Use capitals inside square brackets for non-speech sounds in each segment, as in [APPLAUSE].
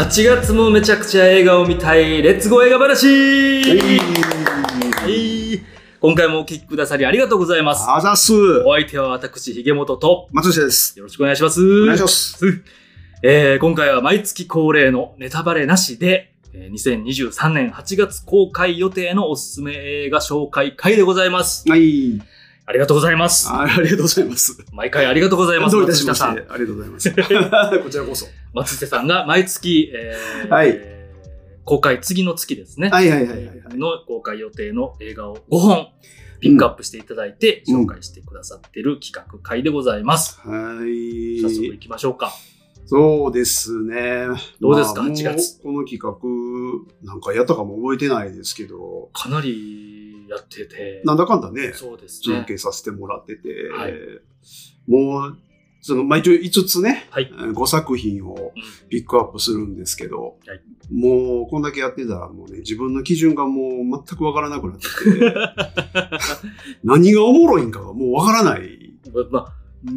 8月もめちゃくちゃ映画を見たい、レッツゴー映画話はい。今回もお聞きくださりありがとうございます。あざっす。お相手は私、ひげもとと、松下です。よろしくお願いします。お願いします。えー今回は毎月恒例のネタバレなしで、えー2023年8月公開予定のおすすめ映画紹介会でございます。はい。ありがとうございます。あありがとうございます。毎回ありがとうございます。どういたしまして。ありがとうございます。[LAUGHS] こちらこそ。松下さんが毎月、えーはい公開、次の月ですね。はいはいはいはいはい。の公開予定の映画を5本ピックアップしていただいて、うん紹介してくださっている企画会でございます。はい。早速行きましょうか。そうですね。どうですか？まあ8月。この企画、なんかやったかも覚えてないですけど、かなりやってて。なんだかんだね、そうです中ね。継させてもらってて、はいもう、その、まあ、一応5つね、はい。5作品をうんピックアップするんですけど、はいもうこんだけやってたらもうね、自分の基準がもう全くわからなくなってて、[LAUGHS] 何がおもろいんかがもうわからない。まあ、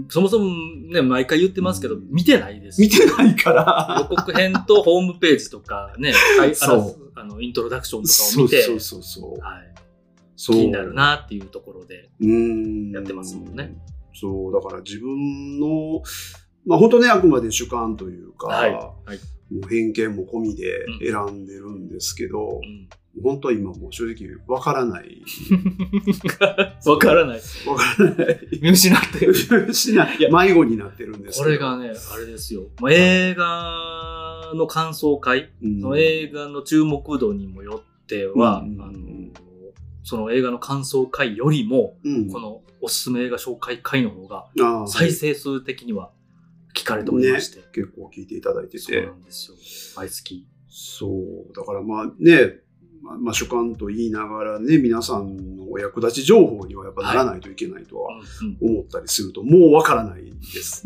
そもそもね、毎回言ってますけど、見てないです。見てないから。予告編とホームページとかね、[LAUGHS] そうあのイントロダクションとかを見て、そうそうそう。はい、そう気になる。なっていうところで。やってますもんね。そう、だから自分の、まあ本当ね、あくまで主観というか、はいはいもう偏見も込みでうん選んでるんですけど、うん本当は今もう正直わからない。[LAUGHS] わからない。わからない。見失ってる。しないや迷子になってるんですこれがね、あれですよ。まあ、映画の感想会、うんその映画の注目度にもよっては、うんあのその映画の感想会よりも、うんこのおすすめ映画紹介会の方が再生数的には聞かれておりまして。結構聞いていただいてそうてなんですよ。毎月。そうだからまあねまあ、まあ、主観と言いながらね皆さんのお役立ち情報にはやっぱならないといけないとはうん思ったりすると、もうわからないです。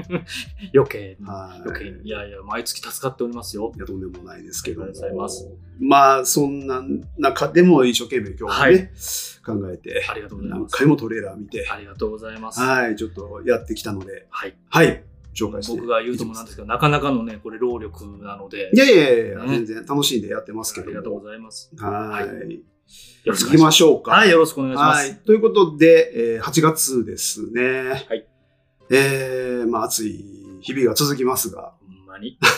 [LAUGHS] 余計に。はい余計に。いやいや、毎月助かっておりますよい。やとんでもないですけどありがとうございますまあそんな中でも一生懸命今日はね、考えてありがとうございます。何回もトレーラー見てありがとうございます。はいちょっとやってきたのではい。はい紹介して僕が言うともなんですけど、なかなかのね、これ労力なのでい、やいやいやね全然楽しんでやってますけどありがとうございます。はい、よろしくお願い行きします。ましょうかはい、よろしくお願いしまはい。す。ということで、えー8月ですね。はい。えー、まあ暑い日々が続きますが、ほんまに。[LAUGHS]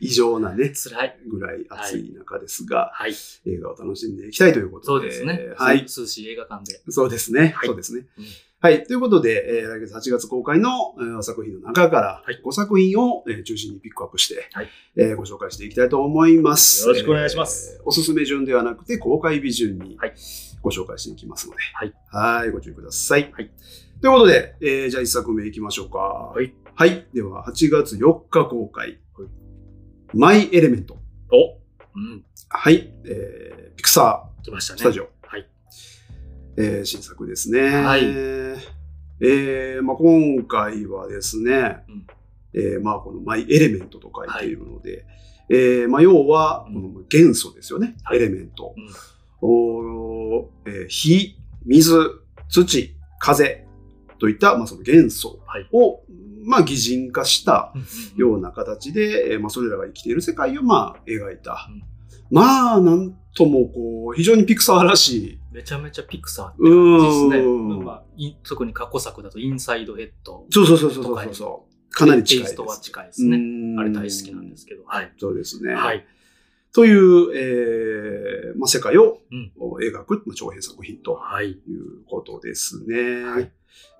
異常なね、辛い。ぐらい暑い中ですが、はい。映画を楽しんでいきたいということで。そうですね。はい。涼しい映画館で。そうですね。はいそうですね。うんはい。ということで、えー来月8月公開の、えー作品の中からはい5作品を、えー中心にピックアップして、はいえーご紹介していきたいと思います。よろしくお願いしますえーおすすめ順ではなくて公開日順にはいご紹介していきますので、はいはいご注意ください。はいということで、えーじゃあ1作目いきましょうか。はい。はい。では、8月4日公開。はいマイ・エレメント。おうん。はい。えーピクサ来ましたね。ースタジオ。はい。えー新作ですね。はいえーまあ、今回はですね、うんえーまあ、このマイ・エレメントと書いているので、えーまあ、要は、うんこの元素ですよね。はいエレメント。うんおーえー火、水、土、風といった、まあ、その元素はい。を、まあ、擬人化したよような形で、えーまあ、それらが生きている世界を、まあ、描いた。うんまあ、なんとも、こう、非常にピクサーらしい。めちゃめちゃピクサーって感じですね。うんまあ、い特に過去作だとインサイドヘッド。そうそうそうそうそうそう。かなり近いです。テイストは近いですね。ねあれ大好きなんですけど。はい。そうですね。はい。という、えーまあ、世界をうん描く、まあ、長編作品とはい。いうことですね。はい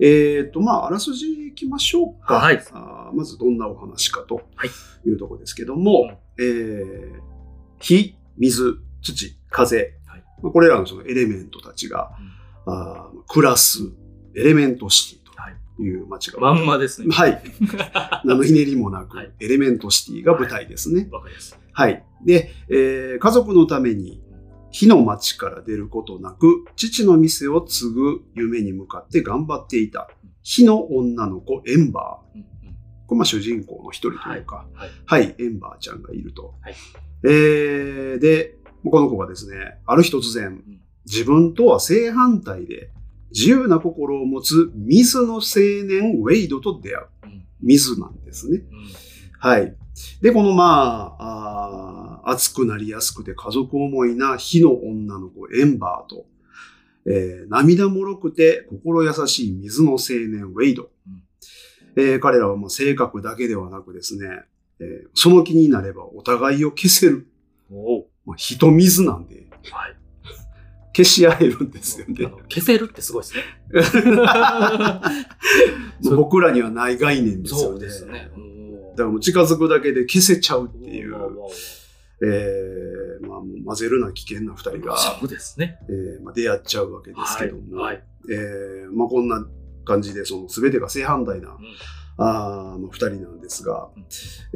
えっ、と、まあ、あらすじいきましょうか。はいあーまずどんなお話かとはいいうところですけども、えー火、水、土、風、はいまあ、これらのそのエレメントたちが、あー暮らすエレメントシティはい。という街が、まんまですね。はい。[LAUGHS] 何のひねりもなく、はいエレメントシティが舞台ですね。わかります。はい。で、えー家族のために火の町から出ることなく、父の店を継ぐ夢に向かって頑張っていた火の女の子エンバー。うんうんこれまあ主人公の一人というか、はい。はい、エンバーちゃんがいると。はいえーで、この子がですね、ある日突然、ん自分とは正反対で自由な心を持つ水の青年ウェイドと出会う。うん水なんですね。うんはい。で、このまあ、あー熱くなりやすくて家族思いな火の女の子エンバーと、えー涙もろくて心優しい水の青年ウェイド。えー彼らはまあ性格だけではなくですね、えーその気になればお互いを消せる。まあ、火と水なんではい。消し合えるんですよね消せるってすごいですね。[LAUGHS] 僕らにはない概念ですよね。そうですね。だからもう近づくだけで消せちゃうっていうえーまあ、もう混ぜるな危険な二人が、そうですね。えーまあ、出会っちゃうわけですけども、はい。はい。えーまあ、こんな感じで、その全てが正反対な、うんあーまあ、二人なんですが、うん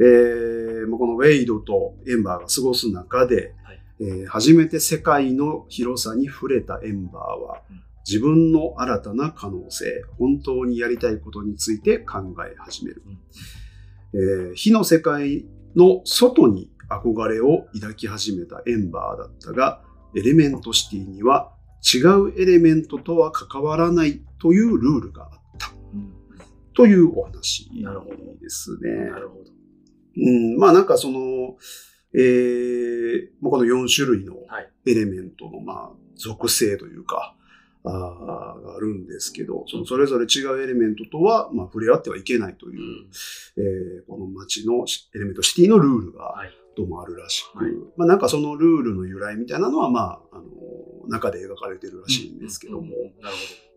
えーまあ、このウェイドとエンバーが過ごす中で、はいえー初めて世界の広さに触れたエンバーは、うん自分の新たな可能性、本当にやりたいことについて考え始める。うんえー火の世界の外に憧れを抱き始めたエンバーだったが、エレメントシティには違うエレメントとは関わらないというルールがあったうんというお話ですね。なるほど。うん、まあなんかその、えーまあこの4種類のはい。エレメントのまあ属性というか、ああるんですけど、そのそれぞれ違うエレメントとは、まあ、触れ合ってはいけないという、えーこの街のエレメントシティのルールがはい。どうもあるらしく、はいまあなんかそのルールの由来みたいなのは、まあ、あの、中で描かれてるらしいんですけども、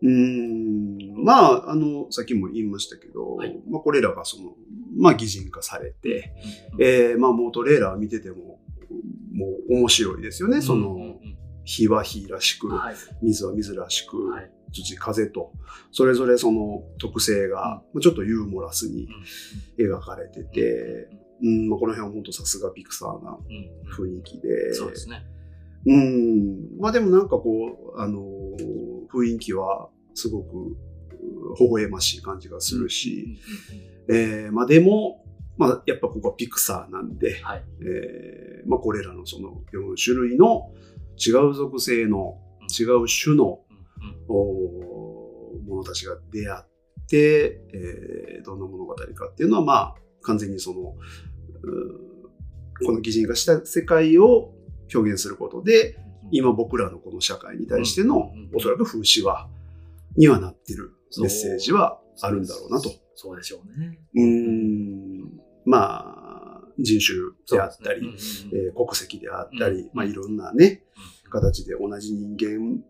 うんうんうん。まあ、あの、さっきも言いましたけど、はい。まあこれらがその、まあ擬人化されて、ほど。えーまあもうトレーラー見てても、もう面白いですよね。その、うんうん火は火らしくうん、はい。水は水らしく、はい。土、風と、それぞれその特性が、まあちょっとユーモラスに描かれてて、うん、まあ、この辺は本当さすがピクサーなうんうん。雰囲気で、そうですね。うん、まあでもなんかこう、あのー雰囲気はすごく、う微笑ましい感じがするし、えーまあでも、まあやっぱここはピクサーなんで、はい。えーまあこれらのその4種類の違う属性のうん。違う種のうん。うん。お者たちが出会って、えーどんな物語かっていうのは、まあ、完全にその、この擬人化した世界を表現することで、今僕らのこの社会に対してのおそらく風刺は、にはなってるメッセージはあるんだろうなと。そうでしょうね。うーん、まあ、人種であったり、えー国籍であったり、うん。まあいろんなね、うん。形で同じ人間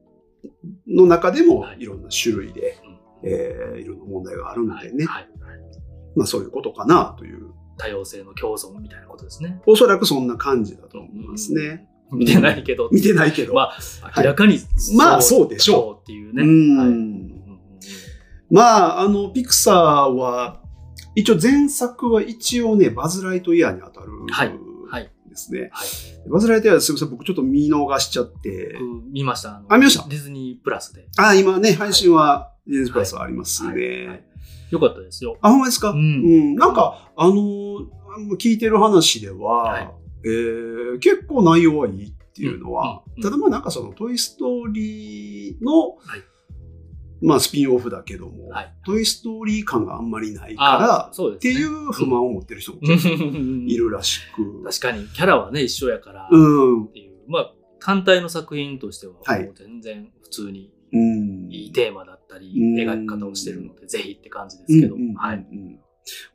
の中でもはい。いろんな種類で、うん。えーいろんな問題があるんはい。でね、はい。はい。まあそういうことかなという、多様性の共存みたいなことですね。おそらくそんな感じだと思いますね。うん。見てないけど。見てないけど。まあ、明らかに、まあそうでしょうっていうね。うんはいまあ、あの、ピクサーは、一応前作は一応ね、バズ・ライトイヤーに当たるはいはいですね。はい。バズ・ライトイヤーすみません、僕ちょっと見逃しちゃって、僕見ました。のあ見ました？ディズニープラスで。あ、今ね、配信は、ディズニープラスはありますね。はいはいよかったですよ。あ、ほんまですか、ううんん、なんか、あのー聞いてる話では、はいえー結構内容はいいっていうのは、うんうんただまあなんかそのトイストーリーの、はいまあスピンオフだけども、はいトイストーリー感があんまりないあから。っていう不満を持ってる人もうんいるらしく。[LAUGHS] 確かに、キャラはね、一緒やから、っうん。ていう。まあ、単体の作品としては、全然普通にうん。いいテーマだったり、うん。描き方をしてるので、ぜひって感じですけど、うんうんうんはい。うん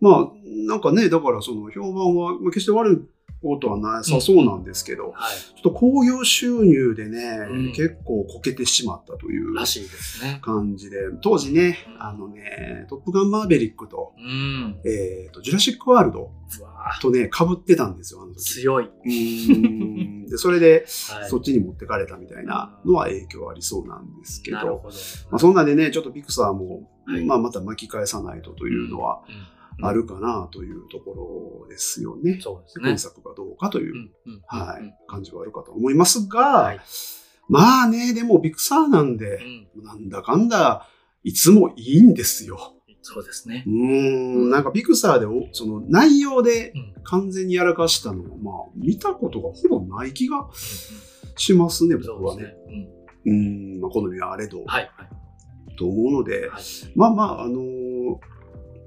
まあ、なんかね、だからその評判は、まあ、決して悪いことはなさそうなんですけど、はい。ちょっと興行収入でね、うん。結構こけてしまったというらしいですね。感じで、当時ね、あのね、トップガンマーベリックと、うん。えっ、と、ジュラシックワールド。うわぁとね、被ってたんですよ、あの時。強い。うーんで、それで、はい。そっちに持ってかれたみたいなのは影響ありそうなんですけど、ど。まあ、そんなでね、ちょっとピクサーも、はいまあ、また巻き返さないとというのはうん、あるかなというところですよね。そうですね今。作がどうかというはい、感じはあるかと思いますが、はいまあね、でもピクサーなんうで、んなんだかんだ、いつもいいんですよ。そうですねう。ーん、なんかピクサーでお、その内容でうん完全にやらかしたのは、まあ、見たことがほぼない気がしますね、僕はね。そうん、まあ、好みはあれど、はい。はい。と思うので、はいまあまあ、あのー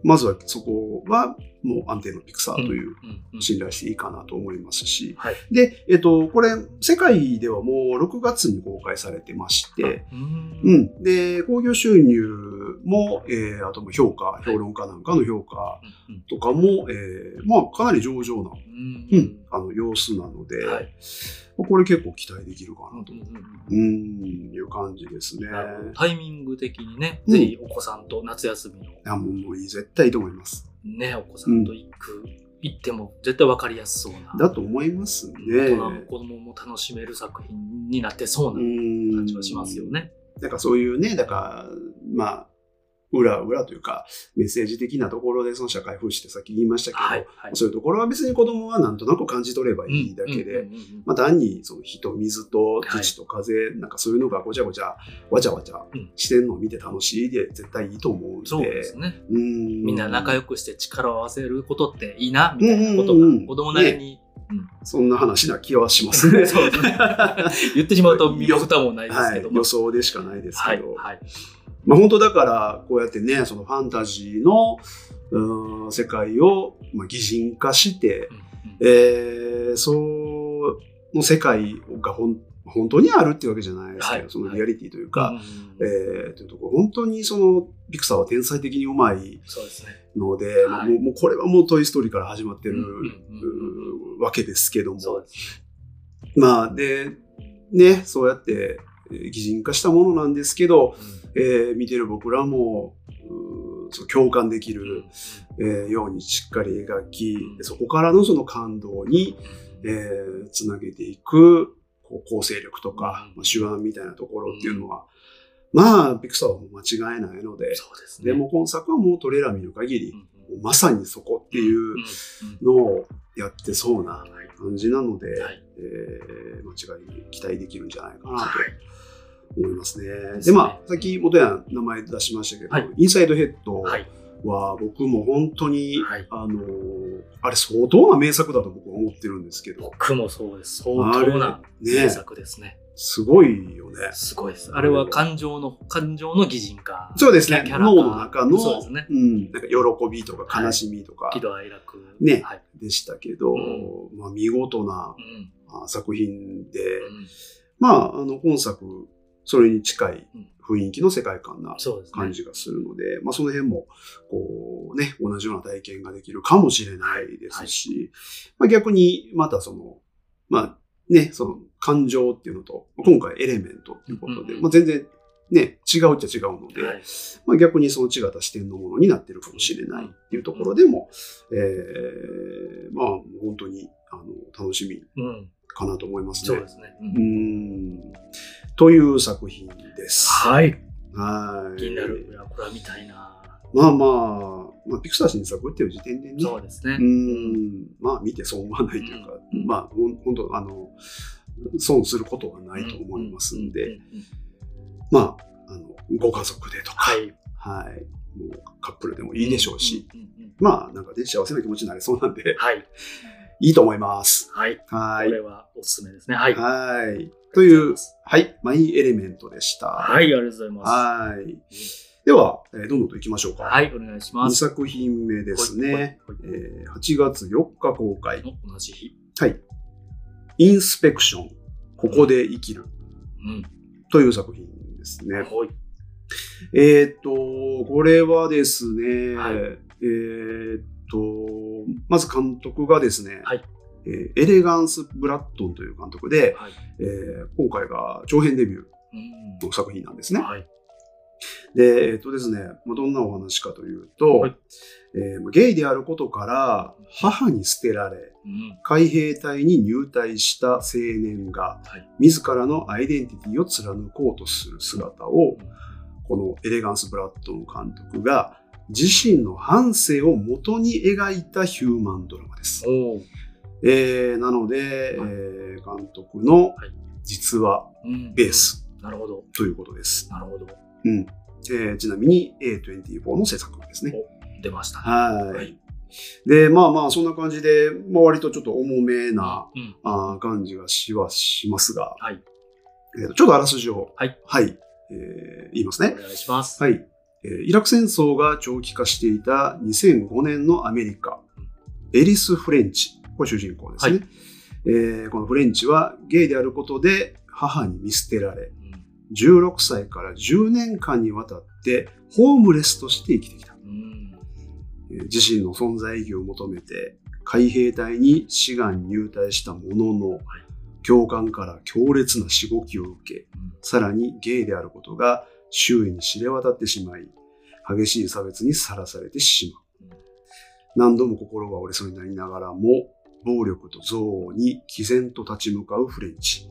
まずはそこは、もう安定のピクサーという信頼していいかなと思いますし。はい。で、えっと、これ、世界ではもう6月に公開されてまして、うんうん。で、興行収入も、えー、あとも評価、評論家なんかの評価うんとかも、えー、まあ、かなり上々な、うんうん、あの、様子なので、はい。まあこれ結構期待できるかなと、うんうんいう感じですね。タイミング的にね、うんぜひお子さんと夏休みのいや、もうもういい、絶対いいと思います。ね、お子さんと行く、行っても絶対わかりやすそうな。だと思いますね。大人も子供も楽しめる作品になってそううなん感じはしますよね。なんかそういうね、だから、まあ、裏、裏というか、メッセージ的なところでその社会風刺ってさっき言いましたけど、はい。はい。そういうところは別に子供はなんとなく感じ取ればいいだけで、まあ単にその火と水と土と風、なんかそういうのがごちゃごちゃ、わちゃわちゃうんしてんのを見て楽しいで絶対いいと思うんで。そうですね。うんみんな仲良くして力を合わせることっていいな、みたいなことが子供なりに。そんな話な気はしますね。[LAUGHS] そうですね [LAUGHS] 言ってしまうと身も蓋もないですはいけど、、予想でしかないですはい。けど。はい。まあ本当だから、こうやってね、そのファンタジーの、う世界を、まあ、擬人化して、うんうん。えー、そうの世界がほん本当にあるっていうわけじゃないですけど、はい。そのリアリティというか、うんえー、というところ、本当にその、ピクサーは天才的にうまいそうですね。ので、まあはいもうもうこれはもうトイストーリーから始まってる、わけですけども、まあ、で、ね、そうやってえー擬人化したものなんですけど、ね。えー見てる僕らも、共感できうんる、えーようにしっかり描き、うん。そこからのその感動に、えーつなげていくこう構成力とか、うん。まあ、手腕みたいなところっていうのは、まあ、ピクサーは間違いないので、そうですね。でも今作はもうトレーラー見る限りまさにそこっていうのをやってそうなはい感じなので、はいえー間違いに期待できるん。じゃないかなはいと思いますね。で、まあ、さっき元や名前出しましたけど、はいインサイドヘッドは僕も本当に、はいあのーあれ相当な名作だと僕は思ってるんですけど、僕もそうです。相当な名作ですね。すごいよね。すごいです。あれは感情の、感情の擬人化。そうですねキャ。ラ脳の中の、そうですね。うん、なんか喜びとか悲しみとか喜怒哀楽。ねはい。でしたけど、うまあ見事な作品で、うんまあ、あの、本作、それに近いうん雰囲気の世界観な。感じがするので、まあ、その辺も、こうね、同じような体験ができるかもしれないですし、まあ、逆に、またその、まあ、ね、その感情っていうのと、今回エレメントっていうことで、うんうんまあ、全然ね、違うっちゃ違うので、はいまあ、逆にその違った視点のものになってるかもしれないっていうところでも、えー、まあ、本当に、あの、楽しみうん。かなと思いますね。そうですね。うーん。という作品です。はい。はい。気になる。これは見たいな。まあまあ、まあ、ピクサー新作っていう時点でね。そうですねう。ーん。まあ、見て損はないというか、うんまあ、ほん本当あの、損することはないと思いますんで、まあ、あの、ご家族でとか、はい。はい。もうカップルでもいいでしょうし。まあ、なんかね、幸せな気持ちになれそうなんで、はい。いいと思います。はい。こはい。れはおすすめですね。はい。はい。という、はい。マイエレメントでした。はい、ありがとうございます。はい。では、えーどんどんと行きましょうか。はい、お願いしま2す。作品目ですね。えー8月4日公開。の同じ日。はい。インスペクション。ここで生きる。うん。という作品ですね。はい。えーっと、これはですね、はいえーっと、まず監督がですね、はいえーエレガンス・ブラッドンという監督で、はい。えー今回が長編デビューうん。の作品なんですね。はい。で、えっとですね、まあ、どんなお話かというと、はいえーゲイであることから母に捨てられ、うん。海兵隊に入隊した青年がはい。自らのアイデンティティを貫こうとする姿を、このエレガンス・ブラッドの監督が自身の半生を元に描いたヒューマンドラマです。えーなので、はいえー監督のはい実話うんベー。スなるほど。ということです。なるほど。うんえーちなみに A24 の制作ですね。出ましたね。はい。はいで、まあまあ、そんな感じで、まあ割とちょっと重めな、うん。あー感じがしはしますが、はい。えーとちょっとあらすじを、はい。はい、えー言いますねお。願いします。はい。えーイラク戦争が長期化していた2005年のアメリカ。うエリス・フレンチ。これ主人公ですね。はいえーこのフレンチはゲイであることで母に見捨てられ、16歳から10年間にわたってホームレスとして生きてきた。自身の存在意義を求めて海兵隊に志願入隊したものの、教官から強烈なしごきを受け、さらにゲイであることが周囲に知れ渡ってしまい、激しい差別にさらされてしまう。何度も心が折れそうになりながらも、暴力と憎悪に毅然と立ち向かうフレンチ。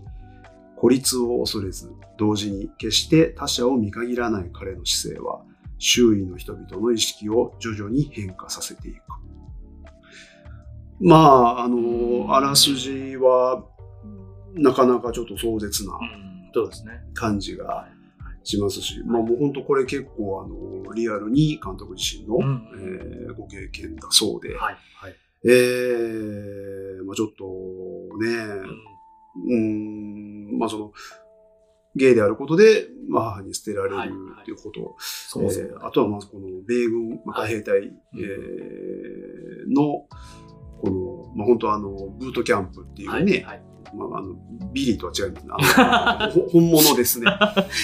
孤立を恐れず、同時に決して他者を見限らない彼の姿勢は、周囲の人々の意識を徐々に変化させていく。まあ、あの、あらすじは、なかなかちょっと壮絶な。感じがはいしますし、まあもう本当これ結構あの、リアルに監督自身の、うんえーご経験だそうで、はい。はい。えーまあちょっとね、うんうーん、まあその、ゲイであることで、まあ母に捨てられるはいっていうこと、そもそもえーあとはまずこの米軍、まあ、海兵隊、うんえーの、この、まあ本当あの、ブートキャンプっていうね、はい。まああの、ビリーとは違いますね。[LAUGHS] 本物ですね。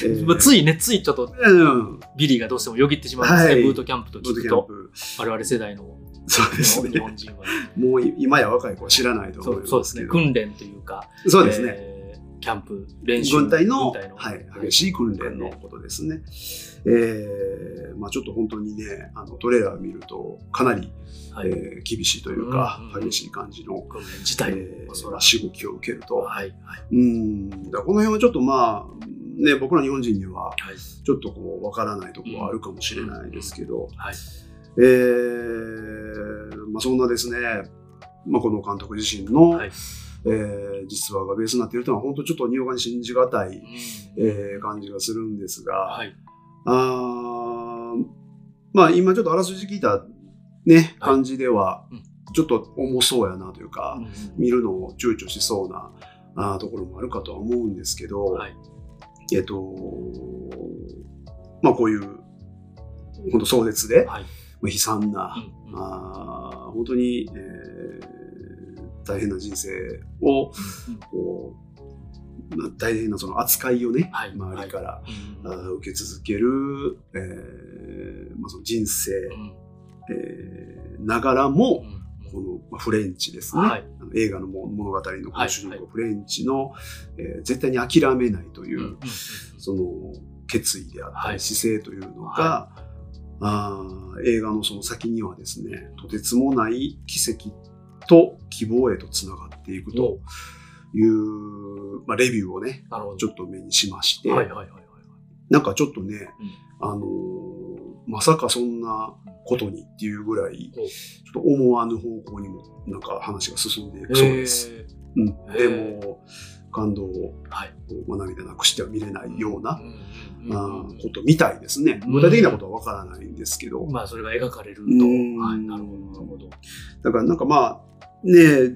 えーまあついね、ついちょっとうん、ビリーがどうしてもよぎってしまうんですね。はいブートキャンプと聞くと。我々世代のそうです日ね。本人は。もう今や若い子は知らないとそ思いうますそうですね。訓練というか、そうですね。えーキャンプ、練習。軍隊のはい、激しい訓練のことですね。えーまあ、ちょっと本当にね、あのトレーラー見るとかなり、はい。えー厳しいというか、うんうんうん激しい感じの、訓練自体えーも、そら。しごきを受けると。はい。はい。うん、だこの辺はちょっとまあ、ね、僕ら日本人にははい。ちょっとこう、わからないところはあるかもしれないですけど、はい。えーまあ、そんなですね、まあ、この監督自身の、はいえー実話がベースになっているというのは、本当ちょっとにわかに信じがたい、えー感じがするんですが、はい。あーまあ今ちょっとあらすじ聞いたね、はい感じではうん、ちょっと重そうやなというか、うん見るのを躊躇しそうなあーところもあるかとは思うんですけど、はい。えっと、まあこういう、本当壮絶で、はい。まあ悲惨な、うんうん。あー本当に、えー大変な人生を、うんこう、まあ大変なその扱いをね、はい周りから、うん。あー受け続ける、えーまあ、その人生、うん。えーながらも、うんこの、まあ、フレンチですね、はい。映画のも物語のこ主人公、はい。フレンチの、えー絶対に諦めないという、その決意であったり、はい。姿勢というのが、はあー映画のその先にはですね、とてつもない奇跡と希望へとつながっていくという、まあ、レビューをね。ちょっと目にしまして、はいはいはいはい。なんかちょっとね、あのーまさかそんなことにっていうぐらい、おちょっと思わぬ方向にもなんか話が進んでいくそうです。えうん、へでーも、感動を、ーはい。まあ、涙なくしては見れないような、あことみたいですね。うん具体的なことはわからないんですけど。まあ、それが描かれると。うんはい。なるほど、なるほど。だからなんかまあ、ねえ、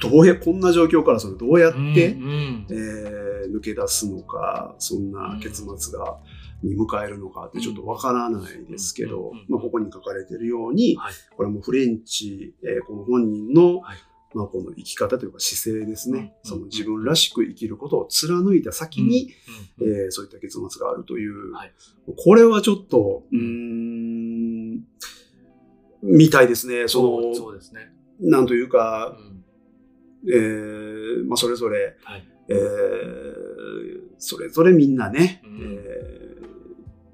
どうや、こんな状況からそれどうやって、うんうんえー抜け出すのか、そんな結末が、に迎えるのかってちょっとわからないですけど、まあ、ここに書かれているように、はいこれはもうフレンチ、えーこの本人の、はいまあ、この生き方というか姿勢ですね、うん。その自分らしく生きることを貫いた先に、うえーそういった結末があるという、はい。これはちょっと、うーん、みたいですね。その、そうですね。なんといううか、ん。えーまあ、それぞれ、はい。えーそれぞれみんなね、うん。えー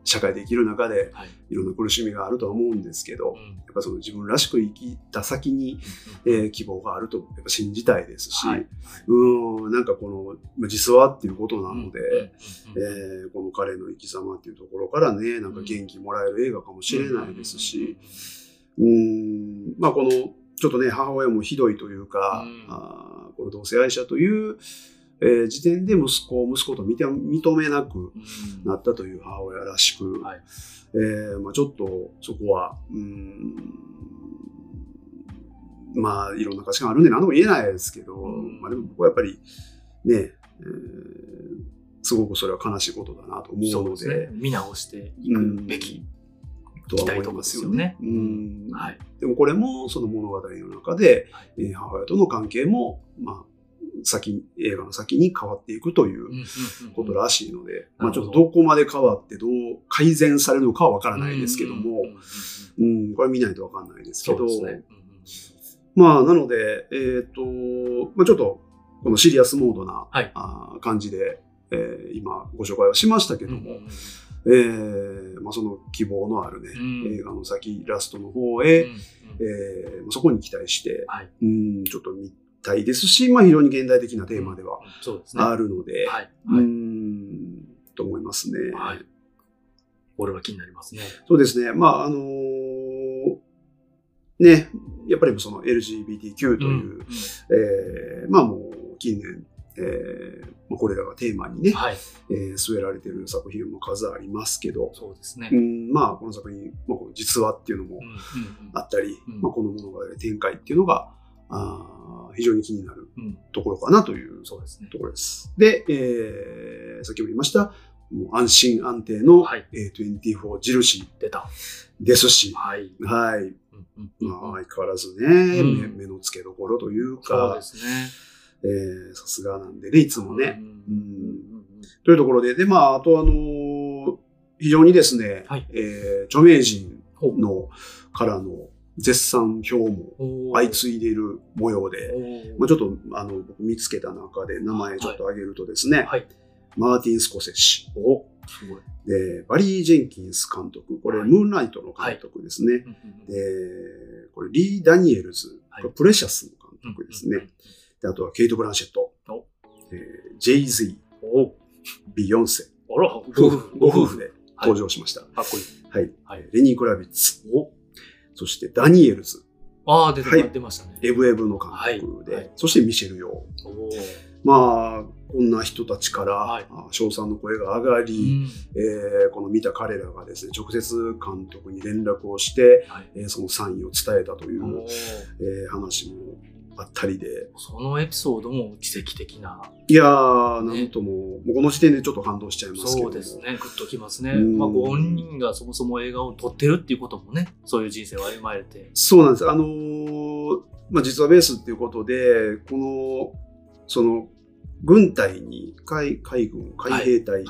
社会で生きる中ではい。いろんな苦しみがあるとは思うんですけど、うん。やっぱその自分らしく生きた先に、うんえー希望があるとやっぱ信じたいですし、はい。うーん、なんかこのまあ実話っていうことなので、うんえーこの彼の生き様っていうところからね、なんか元気もらえる映画かもしれないですし、うーん、まあこの、ちょっとね、母親もひどいというか、うん。あーこの同性愛者という、えー時点で息子を息子と認め認めなくうん。なったという母親らしく、はい。えーまあ、ちょっとそこは、うーん、まあいろんな価値観あるんで何とも言えないですけど、うん。まあでも僕はやっぱりね、えーすごくそれは悲しいことだなと思うので、ね。見直していくべきとは思いますよね。でもこれもその物語の中で、はい。えー母親との関係も、まあ、先、映画の先に変わっていくということらしいので、まあちょっとどこまで変わってどう改善されるのかはわからないですけどもうんこれは見ないとわかんないですけど、ね。まあなので、えっ、と、まあちょっとこのシリアスモードな、はい。あー感じで、えー今ご紹介はしましたけども、えーまあ、その希望のあるね、うん。映画の先、ラストの方へ、うんうん。えーまあそこに期待して、はい。うん、ちょっと見たいですし、まあ、非常に現代的なテーマでは。あるので、はい。うはい。ん、と思いますね。はい。これは気になりますね。そうですね。まあ、あのーね、やっぱりその LGBTQ という、うんえーまあもう近年、えーまあ、これらがテーマにね、はい。えー据えられている作品も数ありますけど、そうですねう。ん、まあ、この作品、まあ、実話っていうのもあったり、うんまあ、この物語の展開っていうのが、あー非常に気になるうんところかなというそうですね。ところです。で、えー、先ほど言いました、もう安心安定のはい A24 印出た。ですし、はい。はい。まあ、相変わらずね、うん目目の付けどころというそうかで、すね。えーさすがなんでね、いつもね。うんというところで、で、まあ、あとあのー非常にですね、はいえー著名人うんのからの絶賛票も相次いでいる模様で、まあ、ちょっとあの僕見つけた中で名前ちょっと挙げるとですね、はい。マーティン・スコセッシ、おすごい。でバリー・ジェンキンス監督、これ、はい。ムーンライトの監督ですね。うんうんうん。で、これ、リー・ダニエルズ、はい。これプレシャスの監督ですね。であとは、ケイト・ブランシェット。お、えージェイ・ズ。イ、お。ビヨンセ、ご夫婦。ではい登場しました。かっこいい。はい。はい。レニー・クラビッツ、おそしてダニエルズ、ああ、出てはい。出ましたね。エブエブの監督で、はい。はい。そしてミシェル・ヨー。まあ、こんな人たちから、称賛の声が上がうり、ん。えーこの見た彼らがですね、直接監督に連絡をして、はい。えーそのサインを伝えたという、えー話もあったりで、そのエピソードも奇跡的な。いやー、ねなんとも、もうこの時点でちょっと感動しちゃいますけども。そうですね。グッときますね。うんまあ、ご本人がそもそも映画を撮ってるっていうこともね、そういう人生を歩まれて。そうなんです。あのーまあ、実はベースっていうことで、この、その、軍隊に、海海軍、海兵隊、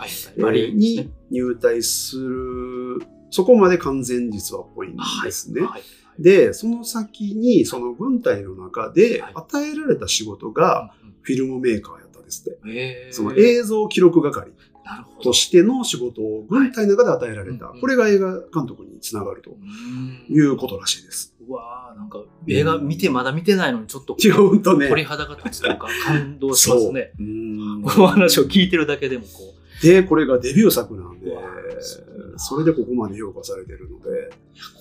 にね。入隊する、そこまで完全実話っぽいんですね。はい。で、その先に、その軍隊の中ではい与えられた仕事が、うんフィルムメーカーやったんですって。その映像記録係。としての仕事を軍隊の中で与えられた。はいこれが映画監督につながるとうんいうことらしいです。うわーなんか映画見てまだ見てないのにちょっとこ違う、ほんとね。鳥肌が立つというか感動しますね。この [LAUGHS] 話を聞いてるだけでもこう。で、これがデビュー作なんでそれでここまで評価されてるので、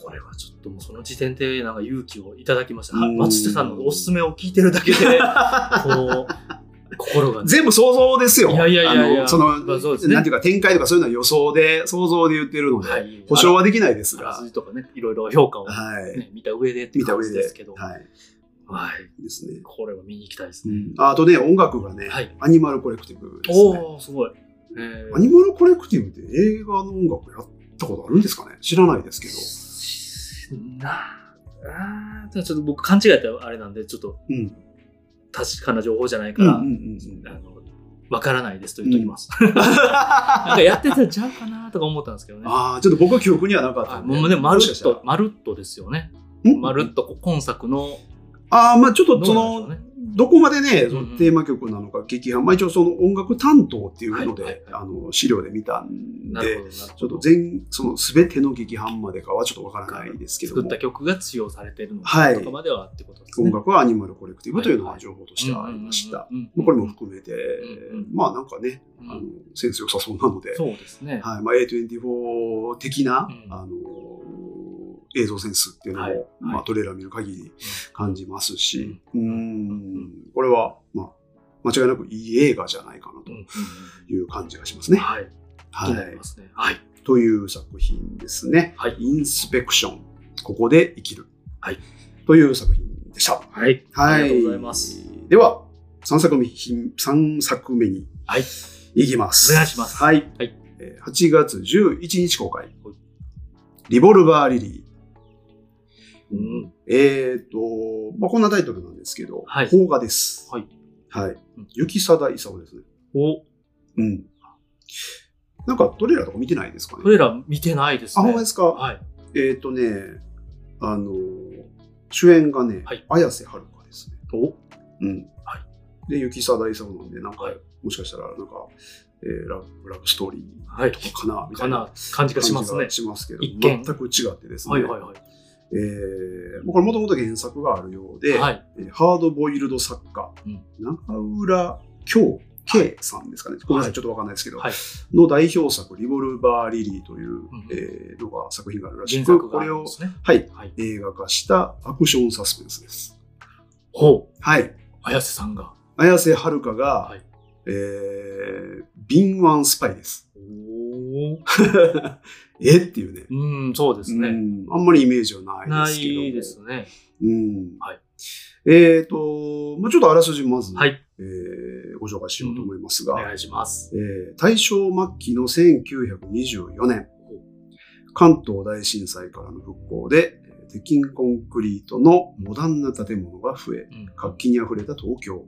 これはちょっともうその時点でなんか勇気をいただきました。うん松下さんのおすすめを聞いてるだけで、[LAUGHS] こう、心がね。全部想像ですよ。いやいやいやいやその、まあそうですねなんていうか展開とかそういうのは予想で、想像で言ってるので、はい保証はできないですが、すじとかね、いろいろ評価を、ねはい。見た上でっていう感じですけど、はい。はい。ですね。これは見に行きたいですね。うん、ああとね、音楽がね、はいアニマルコレクティブですね。おー、すごい。えーアニマルコレクティブって映画の音楽やったことあるんですかね？知らないですけど。なあーちょっと僕勘違いやったらあれなんで、ちょっとうん。確かな情報じゃないから、うんうんうんうんあの、わからないですと言っときます。[LAUGHS] なんかやってたんちゃうかなとか思ったんですけどね。ああ、ちょっと僕は記憶にはなかったあんで。もまるっと、まるっとですよね。んまるっとこ今作の、ああ、まあちょっとその、どこまでね、そのテーマ曲なのか、劇伴、まあ一応その音楽担当っていうので、あの、資料で見たんでちょ。っと全、その全ての劇伴までかはちょっとわからないですけども。作った、曲が使用されてるのはい。かとかまではってことですね。音楽はアニマルコレクティブというのが情報としてはありました。これも含めてまあなんかね、うん。あの、センス良さそうなので、そうですね。はい、まあ A24 的な、うん。あの、映像センスっていうのも、はいまあはいトレーラー見る限り感じますし、ううんん、これは、まあ、間違いなくいい映画じゃないかなという感じがしますね。うんはい。はい。はい。という作品ですね。はい。インスペクション。ここで生きる。はい。という作品でした。はい。はい。ありがとうございます。。では、3作目、三作目にはい。行きます。お願いしますはい。はいえー8月11日公開。リボルバーリリー。うん。えっ、と、まあ、こんなタイトルなんですけど、はい邦画です。はい。はいうん。雪貞勲ですね。お、うん。なんかトレーラーとか見てないですかね？トレーラー見てないですあ、ね。ほんまですか、はい。えっ、とね、あの、主演がね、はい綾瀬はるかですね。お、うん。はで、雪貞勲なんで、なんか、はいもしかしたら、なんか、えーラブラブストーリはい。ーかな、みたいなかな感じがしますねしますけど、全く違ってですね。はいはいはい。えー、これもともと原作があるようで、はい。えーハードボイルド作家、うん中浦京慶さんですかね。ごめんなさい、はいちょっとわかんないですけど、はいの代表作、リボルバー・リリーという、んえーのが作品があるらしく、原作がこれを。はい、はい。映画化したアクションサスペンスです。ほう。はい。綾瀬さんが。綾瀬はるかが、はいえー、敏腕スパイです。お [LAUGHS] え？っていうね。うん、そうですね。うんあんまりイメージはないなですけども。いですね。うんはいえっ、と、まあちょっとあらすじまず、はい。えーご紹介しようと思いますが、お願いします。えー大正末期の1924年、関東大震災からの復興で、えー鉄筋コンクリートのモダンな建物が増え、うん活気にあふれた東京。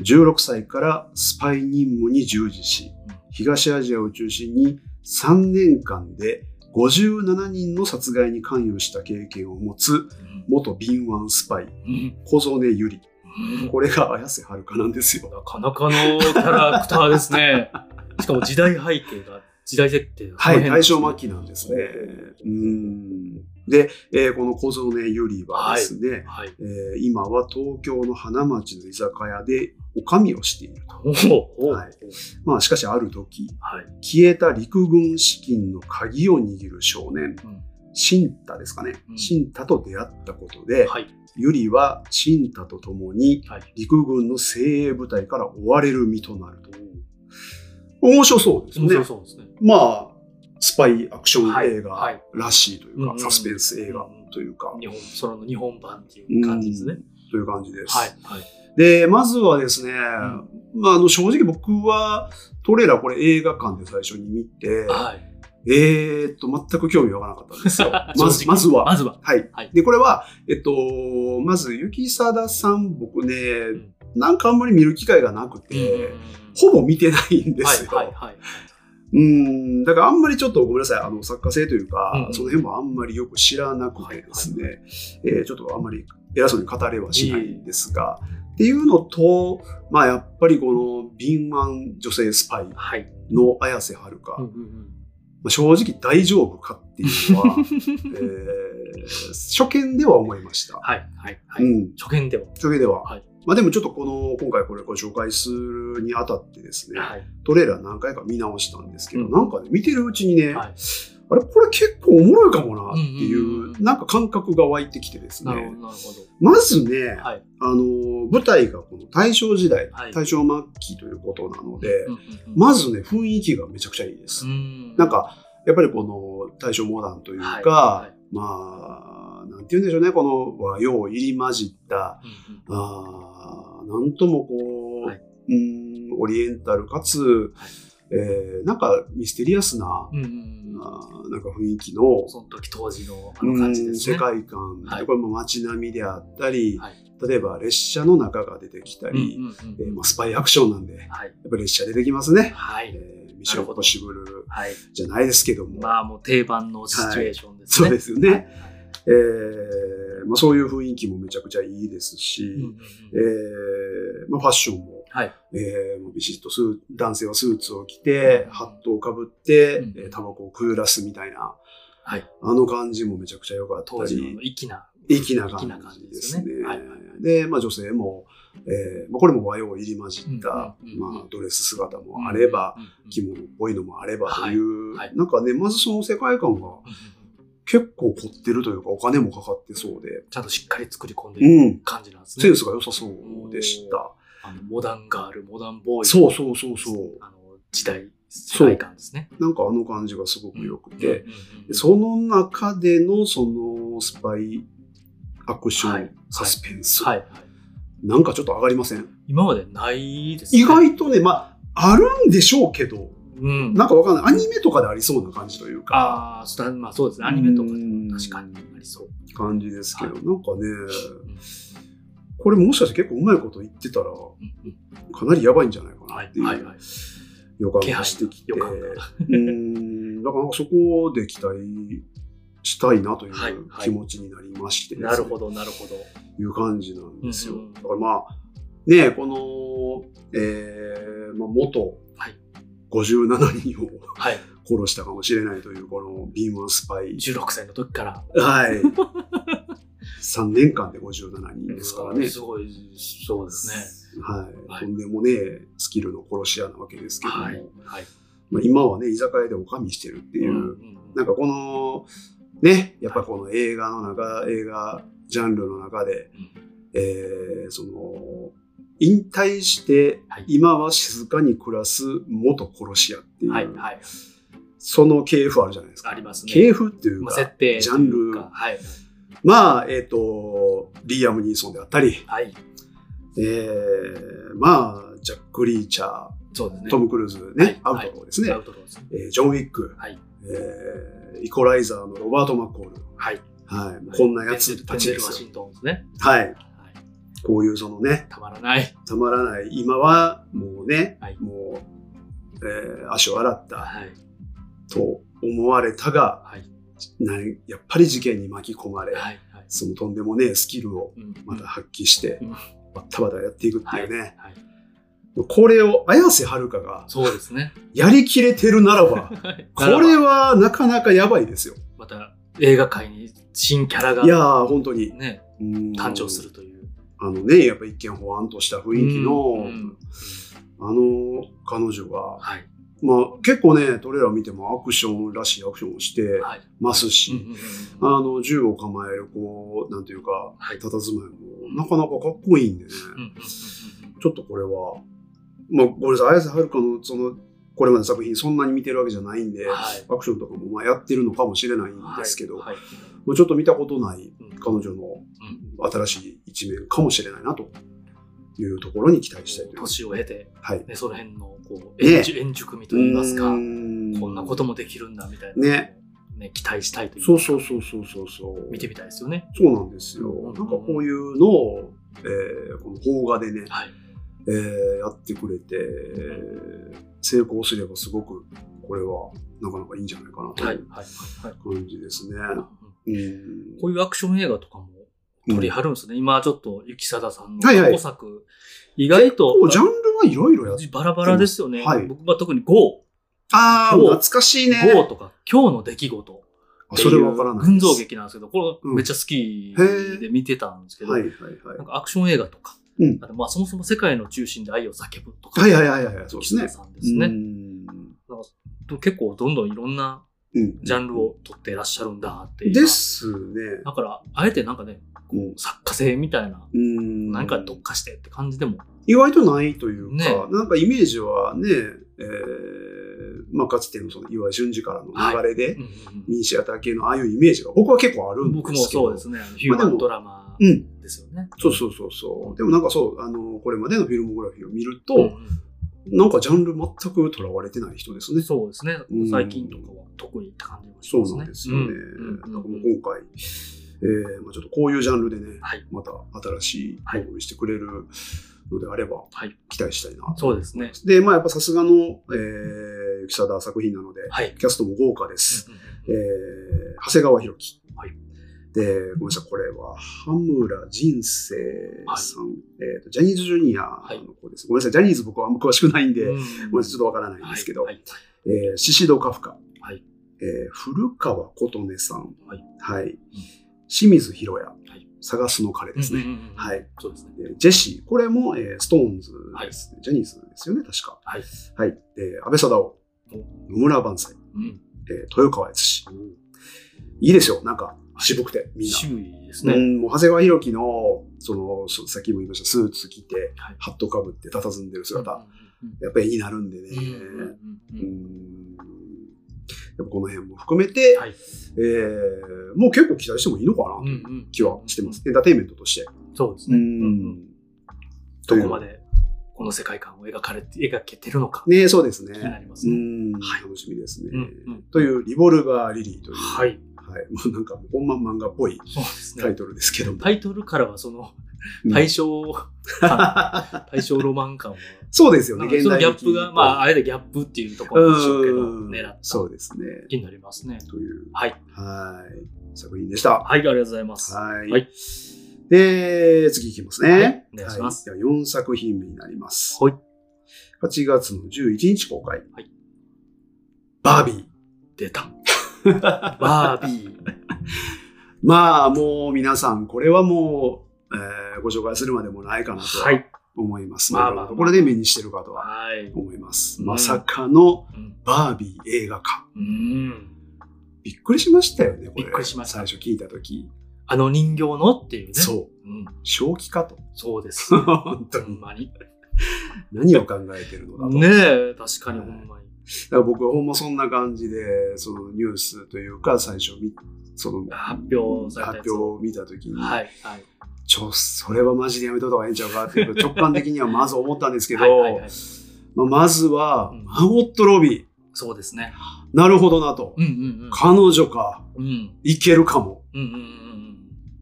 16歳からスパイ任務に従事し、東アジアを中心に3年間で57人の殺害に関与した経験を持つ元敏腕スパイ、うん小曽根ゆり。うんこれが綾瀬はるかなんですよ。なかなかのキャラクターですね。しかも時代背景が、時代設定がはい、大正末期なんですね。うんで、えーこの小曽根ゆりはですね、はい。えー今は東京の花街の居酒屋でおかみをしていると。はいまあしかしある時、はい。消えた陸軍資金の鍵を握る少年、うん新太ですかね。うん新太と出会ったことで、はい。ゆりは新太と共にはい。陸軍の精鋭部隊から追われる身となると。面白そうですね。面白そうですね。まあ、スパイアクション映はい画はいらしいというか、うんサスペンス映画というか、日本、その日本版っていう感じですね。という感じです。はい。はい。で、まずはですね、んまあ、あの正直僕はトレーラーこれ映画館で最初に見て、はい。えーっと、全く興味わからなかったんですよ。[LAUGHS] まず、まずは。まずは。はい。はいで、これは、えっと、まず、雪貞さん、僕ね、んなんかあんまり見る機会がなくて、ほぼ見てないんですよ。はい。はい。はい。うん、だからあんまりちょっとごめんなさい、あの、作家性というか、うんうんその辺もあんまりよく知らなくてですね、えーちょっとあんまり偉そうに語れはしないんですが、っていうのと、まあやっぱりこの敏腕女性スパイはい。の綾瀬はるか、正直大丈夫かっていうのは、[LAUGHS] えー初見では思いました。はい。はい。はい。うん、初見では。初見では。はいまあでもちょっとこの、今回これご紹介するにあたってですね、はい。トレーラー何回か見直したんですけど、うんなんかね、見てるうちにね、はい。あれ、これ結構おもろいかもなっていうんうんうんうう、なんか感覚が湧いてきてですなるほど。ね。なるほまずね、ど。はい。あの、舞台がこの大正時代、はい大正末期ということなので、うんうんうんまずね、雰囲気がめちゃくちゃいいです。うんなんか、やっぱりこの大正モダンというか、まあ、て言うんでしょうね、この和洋入り混じった、うんうんあーなんともこう、はいうん、オリエンタルかつ、はいえーなんかミステリアスな、うんうんうんあーなんか雰囲気の、その時当時のあの感じですね。うん世界観、はいこれも街並みであったり、はい例えば列車の中が出てきたり、うんうんうんえーまあ、スパイアクションなんで、やっはい。ぱり列車出てきますね。はい。えーミッションポッシブルはい。じゃないですけども、まあもう定番のシチュエーションですね。そうですよね。はいえーまあ、そういう雰囲気もめちゃくちゃいいですし、えーまあ、ファッションも、はい。えービシッとスー男性はスーツを着て、ハットをかぶって、うんえータバコをくらすみたいな、はい。あの感じもめちゃくちゃ良かった当時のり、粋な。粋な感じでねですすね。。はい。で、まあ女性も、えーまあ、これも和洋入り混じった、うんうんうんまあドレス姿もあれば、うんうんうん着物っぽいのもあればという、はいはいなんかね、まずその世界観が結構凝ってるというか、お金もかかってそうで、ちゃんとしっかり作り込んでうんる感じなんですね。センスが良さそうでした。あのモダンガール、モダンボーイ。そうそうそうそう。あの時代、世界観ですね。なんかあの感じがすごく良くて、その中でのそのスパイアクション、はいサスペンス、はい。はい。なんかちょっと上がりません、今までないですね。意外とね、まあ、あるんでしょうけど、うん。なんかわかんない。アニメとかでありそうな感じというか、ああ、まあそうですね。アニメとかでも確かにありそう。感じですけど、はなんかね、これもしかして結構うまいこと言ってたら、かなりやばいんじゃないかはないっていうはいはい。予感がしてきて、うん、だからそこで期待したいなというはいはい気持ちになりまして、なるほど、なるほど。いう感じなんですよ。うんうんだからまあ、ねこの、えー、まあ、元はい57人をはい。殺したかもしれないという、このビーマンスパイ。16歳の時から。はい。3年間で57人ですからね。すごい、そうですね。はい。はいとんでもねえスキルの殺し屋なわけですけども、はい。はい。まあ、今はね、居酒屋でおかみしてるっていう、うんうんなんかこの、ね、やっぱこの映画の中、映画ジャンルの中で、えーその、引退してはい、今は静かに暮らす元殺し屋っていう、はい。はい。その系譜あるじゃないですか。ありますね。系譜っていうまあ、か、設定ジャンルはい。まあ、えっ、と、リーアム・ニーソンであったり、はい。えーまあ、ジャック・リーチャー、そうですね。トム・クルーズね、はいアウトローですね、アウトローですね。えージョン・ウィック、はい。えーイコライザーのロバート・マッコール、はい。はい、こんなやつたちですよ。はい。こういうそのね、たまらない。たまらない、今はもうね、はいもう、えー足を洗ったはい。と思われたが、はい。なやっぱり事件に巻き込まれ、はい。はい。そのとんでもねえスキルをうんまた発揮して、うんバッタバタやっていくっていうね、はい。これを綾瀬はるかがそうですね。やりきれてるならば、[LAUGHS] これはなかなかやばいですよ。また映画界に新キャラがいやー、本当に。ね、うん誕生するという。あのね、やっぱ一見ほわんとした雰囲気の、あの彼女が、はい。まあ結構ね、トレーラー見てもアクションらしいアクションをしてはい。ますし、あの、銃を構える、こう、なんていうか、はい。佇まいも、なかなかかっこいいんでね、ちょっとこれは、まあ、ごめんなさい、綾瀬はるかの、その、これまでの作品そんなに見てるわけじゃないんで、うんはい。アクションとかもまあやってるのかもしれないんですけど、はい。もうちょっと見たことないうん彼女の新しい一面かもしれないなというところに期待したいという。年を経て、はい。ね、その辺のこうね円熟円熟味といいますか、うこーんなこともできるんだみたいな、ね。ね、期待したいというそうそうそうそうそうそう。見てみたいですよね。そうなんですよ。うんなんかこういうのを、えーこの邦画でね、はい。えーやってくれて、えー成功すればすごく、これはなかなかいいんじゃないかなとはい。いうはい。はい。感じですね。うんうんこういうアクション映画とかも撮りはるんですね。今ちょっと、雪貞さんのはいはい。過去作、意外とジャンルはいろいろやってバラバラですよね。はい。僕は特に GO、ああ、懐かしいね。GO とか、今日の出来事それわからうない。群像劇なんですけど、これめっちゃ好きで見てたんですけど、はいはいはい。なん。かアクション映画とか、うん。あとまあそもそも世界の中心で愛を叫ぶとか、はいはいはいはい、そうですね。んですね。うん。結構どんどんいろんなうんジャンルを取ってらっしゃるんだっていう。ですね。だから、あえてなんかね、うん作家性みたいな、うん何か特化してって感じでも。意外とないというか、ねなんかイメージはね、えーまあかつてのその岩井俊二からの流れで、うんうんうんミニシアター系のああいうイメージが僕は結構あるんですけど。僕もそうですね。ヒューマンドラマうん。ですよね。そうそうそうそう。でもなんかそう、あの、これまでのフィルモグラフィーを見ると、うんなんかジャンル全く囚われてない人ですね。そうですねうん。最近とかは特にって感じがしそうますね。なんですよね。うんうんなんかもう今回、えーまあ、ちょっとこういうジャンルでね、はいまた新しいものにしてくれるのであれば、はい期待したいなとそうですね。で、まあやっぱさすがの、えー、雪貞作品なので、はい。キャストも豪華です。うんうんえうんー、長谷川博己。はいで、ごめんなさい、これは、羽村人生さん、えーと、ジャニーズジュニアの子です。ごめんなさい、ジャニーズ僕はあんま詳しくないんで、うん。ちょっとわからないんですけど、はい。えー、シシドカフカ、はい。えー古川琴音さん、はい。はい。清水尋也、い。さがすの彼ですね。うんうんうんうん。はい。そうですね。でジェシー、これも、えー、 SixTONES ですね、ジャニーズですよね、確か。はい。はい。で、阿部サダヲ、野村萬斎、うん。えー豊川悦司。いいですよ、なんか、渋くて、みんな。渋いですね。うん、もう長谷川博己の、その、そさっきも言いました、スーツ着て、はいハットかぶって佇んでる姿、うんやっぱり絵になるんでね。うんうんうんううんんやっぱこの辺も含めて、はい。えーもう結構期待してもいいのかな？といううんうん気はしてます。エンターテインメントとして。そうですね。うんどこまで、この世界観を描かれて、描けてるのか。ねそうですね。気になりますうね。ん、はい楽しみですね、うんうんという、リボルバー・リリーという、はい。はい。[LAUGHS] もうなんか、ほんま漫画っぽい。タイトルですけども。タイトルからはその、うん対象感、[LAUGHS] 対象ロマン感は、そうですよね、なんかそのギャップが、まあ、ああえてギャップっていうところでしょうけど、うん狙ったそうですね。気になりますね。という、はい。はい。作品でした。はい、ありがとうございます。はい。はいで、次いきますね。はいお願いしますはい、では4作品目になります。はい。8月の11日公開。はい。バービー。出た。バービー。まあ、もう皆さん、これはもう、えーご紹介するまでもないかなとはい。思います。まあまあまあこれで目にしてるかとははい。思います。うんまさかのうん。バービー映画化。うんびっくりしましたよね、これ。びっくりしました最初聞いたとき。あの人形のっていうね。そう。うん。正気かと。そうです。[LAUGHS] 本当に。ほんまに。何を考えてるのだと。ねえ、確かにほんまに。だから僕はほんまそんな感じで、そのニュースというか、最初み、その発表された発表を見たときに、はい。はい。ちょ、それはマジでやめといた方がいいんちゃうかっていう直感的にはまず思ったんですけど、はいはいはい。まあ、まずはうん、マゴット・ロビー。そうですね。なるほどなと。うんうん彼女か。うん。うん。いけるかも。うんうんうんうん。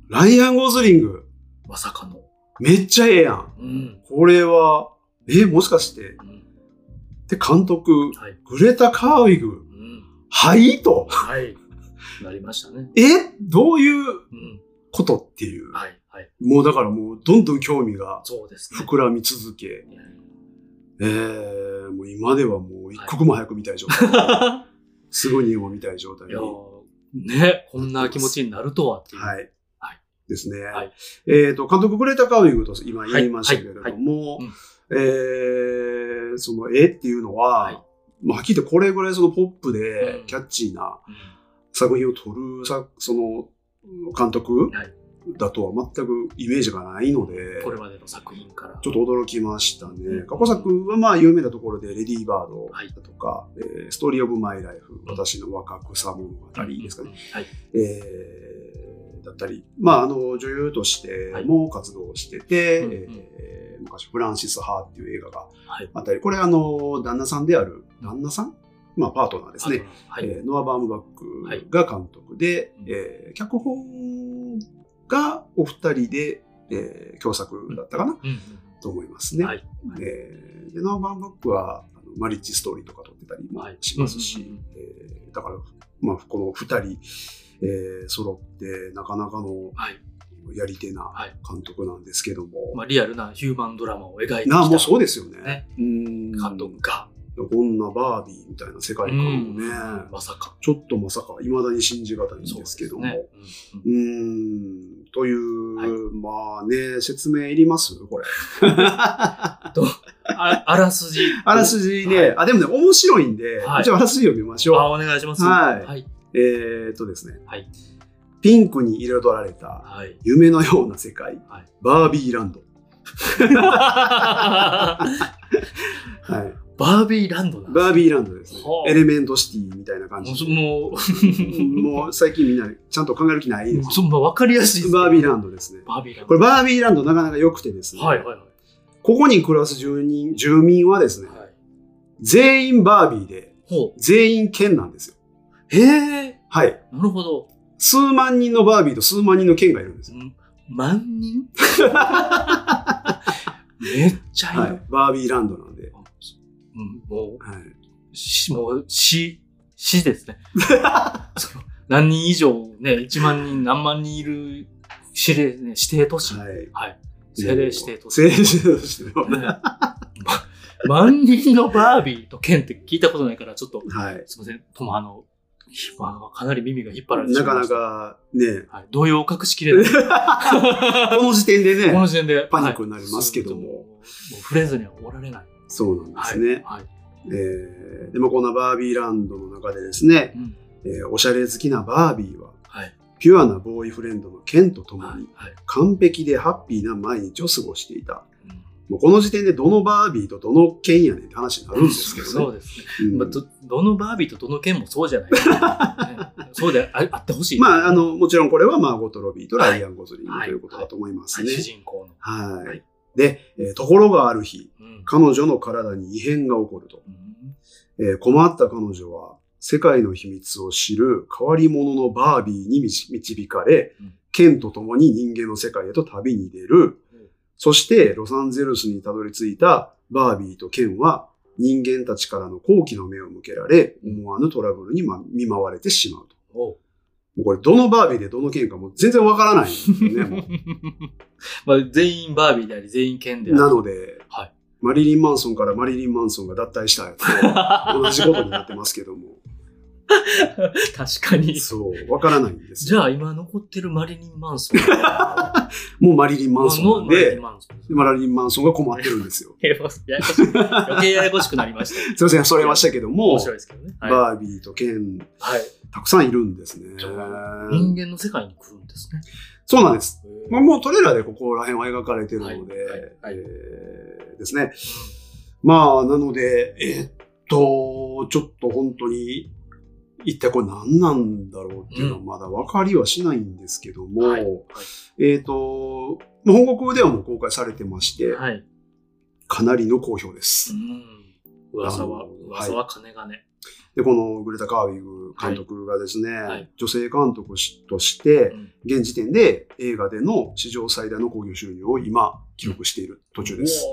ライアン・ゴズリング。まさかの。めっちゃええやん。うん。これは、え、もしかして。うんで、監督、はい。グレタ・カーウィグ。うん。はい？と。はい。なりましたね。[LAUGHS] え？どういううん。ことっていう。はい。はい。もうだからもうどんどん興味がそうですね。膨らみ続け、えー、もう今ではもう一刻も早く見たい状態。[LAUGHS] すぐにも見たい状態に。ね、こんな気持ちになるとはっていう。はい。はいですね。はいえっ、と、監督グレタ・カーウィグと今言いましたけれども、はいはいうんえー、その絵っていうのは、はい。まあ、はっきり言ってこれぐらいそのポップでうん。キャッチーなうん。作品を撮るさ、その監督はい。だとは全くイメージがないので、これまでの作品から。ちょっと驚きましたね。うん。過去作はまあ有名なところで、レディー・バードはい。だとか、えーストーリー・オブ・マイ・ライフ、私の若草物語ですかね。はい。えーだったり、まあ、あの、女優としても活動してて、はいえー昔、フランシス・ハーっていう映画がはい。あったり、これあの、旦那さんである、旦那さん？まあ、パートナーですね。はい。えーノア・バームバックが監督で、うんえー脚本がお二人で、えー共作だったかな、うんうん。と思いますね。はい。えーでノア・バームバックはあのマリッジストーリーとか撮ってたりもはい。しますし、うんうんうん。えーだから、まあ、この二人、えー揃ってなかなかのはい。やり手なはい監督なんですけども、まあ、リアルなヒューマンドラマを描いてきたもうそうですよね。ねうん監督が。こんなバービーみたいな世界観もね、まさか。ちょっとまさか未だに信じがたいんですけども。そうねうーん、という、はいまあね、説明いります？これ。[LAUGHS] ああらすじ。あらすじね、はいあ、でもね、面白いんで、はいじゃああらすじ読みましょう。あ、お願いします。はいはい。えーっとですね、はい。ピンクに彩られたはい。夢のような世界、はいバービーランド。[LAUGHS] はい、バービーランドバービーランドですねは。あエレメントシティみたいな感じで。も [LAUGHS] もう最近みんなちゃんと考える気ないでう、す。そんな分かりやすいねバービーランドですね。バービーランド。これバービーランドなかなか良くてですね。はいはいはい。ここに暮らす住人、住民はですね、はい、全員バービーで。全員ケンなんですよ。へえ、はい。なるほど。数万人のバービーと数万人のケンがいるんですよ。ん万人？[LAUGHS] めっちゃいる。はい。バービーランドなんで。うん、もはい。う、し、もう、死、死ですね。[LAUGHS] その何人以上ね、1万人、何万人いる指令、ね、指定都市。はい。はい。政令指定都市。政令指定都市の。ねま万人のバービーとケンって聞いたことないから、ちょっと、はい。すいません。ともあの、かなり耳が引っ張られてしなかなまいました。かね、はい、動揺を隠しきれない。[LAUGHS] この時点でこのね、時点で。パニックになりますけどもはいそうもう触れずにはおられない。そうなんではい。すね。はい。えーでもこんなバービーランドの中でですね、うんえーおしゃれ好きなバービーは、はい。ピュアなボーイフレンドのケンと共に、はい。はい。完璧でハッピーな毎日を過ごしていた。うんもうこの時点でどのバービーとどのケンやねんって話になるんですけどね。そうですね。うんまあ、どどのバービーとどの県もそうじゃない、ね [LAUGHS] そうでああってほしい。まあ、あの、もちろんこれはマーゴット・ロビーとライアン・ゴズリングはいということだと思いますはい、主ね。人公の。はい。はいで、えーところがある日、うん。彼女の体に異変が起こると。うんえー困った彼女は世界の秘密を知る変わり者のバービーに導導かれうん、ケンと共に人間の世界へと旅に出る。そしてロサンゼルスにたどり着いたバービーとケンは人間たちからの好奇の目を向けられ、思わぬトラブルにま見舞われてしまうと。もうこれどのバービーでどのケンかもう全然わからないんですよね。[LAUGHS] まあ、全員バービーであり、全員ケンである。なので、はいマリリン・マンソンからマリリン・マンソンが脱退したやつと同じことになってますけども。確かに。そう、わからないんですよ。じゃあ今残ってるマリリン・マンソンは [LAUGHS] もうマリリン・マンソンでのマリリン、マンソンが困ってるんですよ。ややこしややこしい余計ややこしくなりました。すいません、それましたけども面、白いですけどね。はい。バービーとケン、はい、たくさんいるんですね。人間の世界に来るんですね。そうなんです。まあ、うもうトレーラーでここら辺は描かれてるので、はいえーですね。まあ、なので、えーっと、ちょっと本当に、一体これ何なんだろうっていうのはまだ分かりはしないんですけども、はいえーっと、まあ本国ではもう公開されてまして、はい。かなりの好評です。うん。噂は噂は金がね。で、このグレタ・カーウィグ監督がですね、はい女性監督としてう、ん現時点で映画での史上最大の興行収入を今記録している途中です。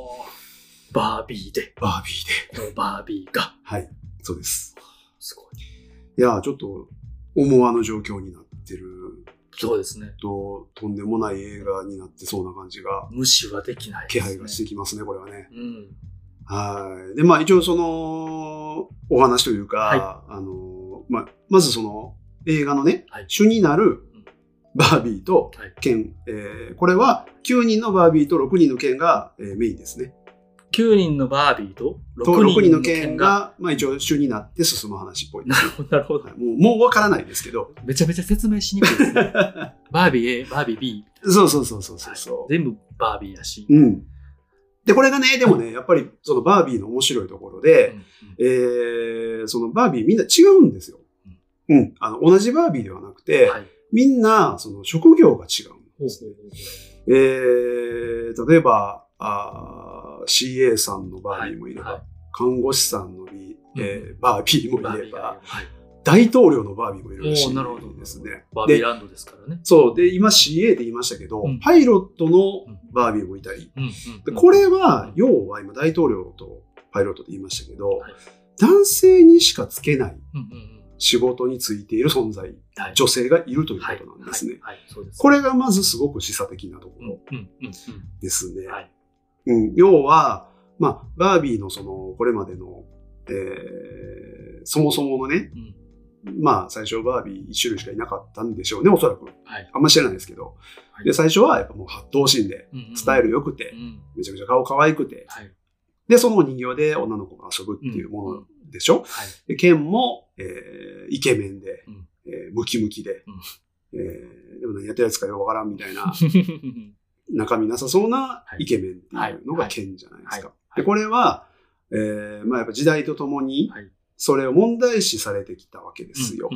バービーで、バービーで。バービーが。はい。そうです。すごい。いや、ちょっと思わぬ状況になってるそうですね。と、とんでもない映画になってそうな感じが、無視はできないね、気配がしてきますね、これはね。うん。はい。で、まあ一応その、お話というか、はあの、まあ、まずその映画のね、はい主になるうんバービーとはい。えーこれは9人のバービーと6人のケンが、えーメインですね。9人のバービーとと6 6人の人のケンケンが。が、まあ一応主になって進む話っぽい。なるほど、なるほどは。いもう、もうわからないですけど。めちゃめちゃ説明しにくいですね。バービー A、バービー B。そうそうそうそうそうそう。全部バービーだし。うん。で、これがね、でもね、やっぱりそのバービーの面白いところで、えー、そのバービーみんな違うんですよ。うん。あの、同じバービーではなくて、はい。みんな、その職業が違うんです。ほうほうえー、例えば、あー CA さんのバービーもいれば、はい看護師さんのビ、えーバービーもいれば。大統領のバービーもいるらしいですね。でバービーランドですからね。そう。で、今 CA って言いましたけど、うんパイロットのバービーもいたり、うんでこれは、要は今大統領とパイロットって言いましたけど、はい男性にしかつけないうんうんうん仕事についている存在、はい女性がいるというこはいとなんですね。これがまずすごく示唆的なとこうん、ろうん、うん、ですね。うん。はい。うん、要は、まあ、バービーのその、これまでの、えー、そもそものね、うん。まあ、最初バービー一種類しかいなかったんでしょうね、おそらく。はい。あんま知らないですけど。はいで、最初はやっぱもう八頭身で、スタイル良くて、うん。めちゃくちゃ顔可愛くて、はい。で、その人形で女の子が遊ぶっていうものでしょ、はい。で、ケンも、えー、イケメンで、うんえームキムキで、えー、でも何やってるやつかよくわからんみたいな、[LAUGHS] 中身なさそうなはいイケメンっていうのがはいケンじゃないですか。はいで、これは、えー、まあやっぱ時代とともにはい、それを問題視されてきたわけですよ。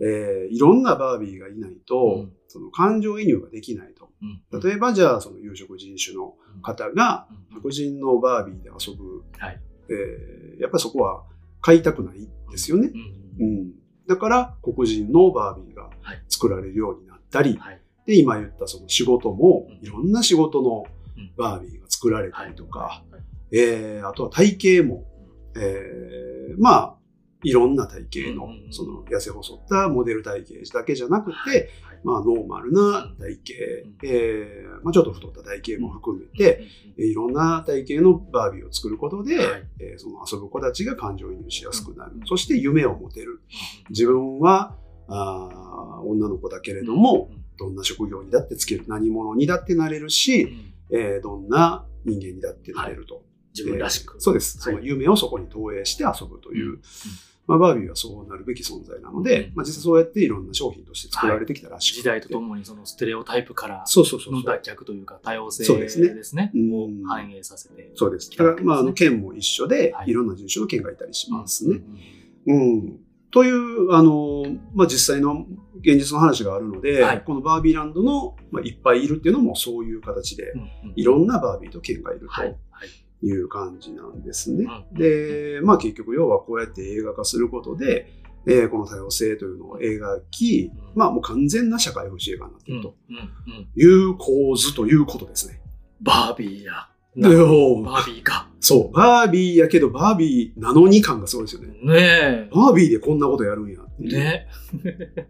えー、いろんなバービーがいないと、うんその感情移入ができないと。うん例えばじゃあ、その有色人種の方がうん白人のバービーで遊ぶ、はい。えー、やっぱりそこは買いたくないですよね。うんうん。だから、黒人のバービーがはい作られるようになったり、はい。で、今言ったその仕事もうん、いろんな仕事のうん。バービーが作られたはいりとか、はいえー、あとは体型も、えー、まあ、いろんな体型のその痩せ細ったモデル体型だけじゃなくて、まあ、ノーマルな体型、ん。えー、まあ、ちょっと太った体型も含めて、、えーいろんな体型のバービーを作ることで、はい。えーその遊ぶ子たちが感情移入しやすくなる。うん。そして夢を持てる。自分は、あー女の子だけれども、どんな職業にだってつける、何者にだってなれるうんし、えーどんな人間にだってなれると。自分らしく。えーそうです。そはいの夢をそこに投影して遊ぶという、うんまあ、バービーはそうなるべき存在なので、うんまあ、実際そうやっていろんな商品として作られてきたらしくて、時代とともにそのステレオタイプからそうそうそうの。脱却というか多様性ですねですね。うんを反映させて。そうです。だから、まあ、あの、県も一緒で、はいい、ろんな人種の県がいたりしますね。うんうん。という、あの、まあ、実際の現実の話があるので、はいこのバービーランドの、まあ、いっぱいいるっていうのもそういう形で、うんうんいろんなバービーと県がいるはい。はい。いう感じなんですね。うんで、まあ結局要はこうやって映画化することで、えーこの多様性というのを描き、うんまあもう完全な社会風刺映画になっているという構図ということですね。バービーや。バービーか。そう、バービーやけどバービーなのに感がすごいですよね。ねバービーでこんなことやるんや。ね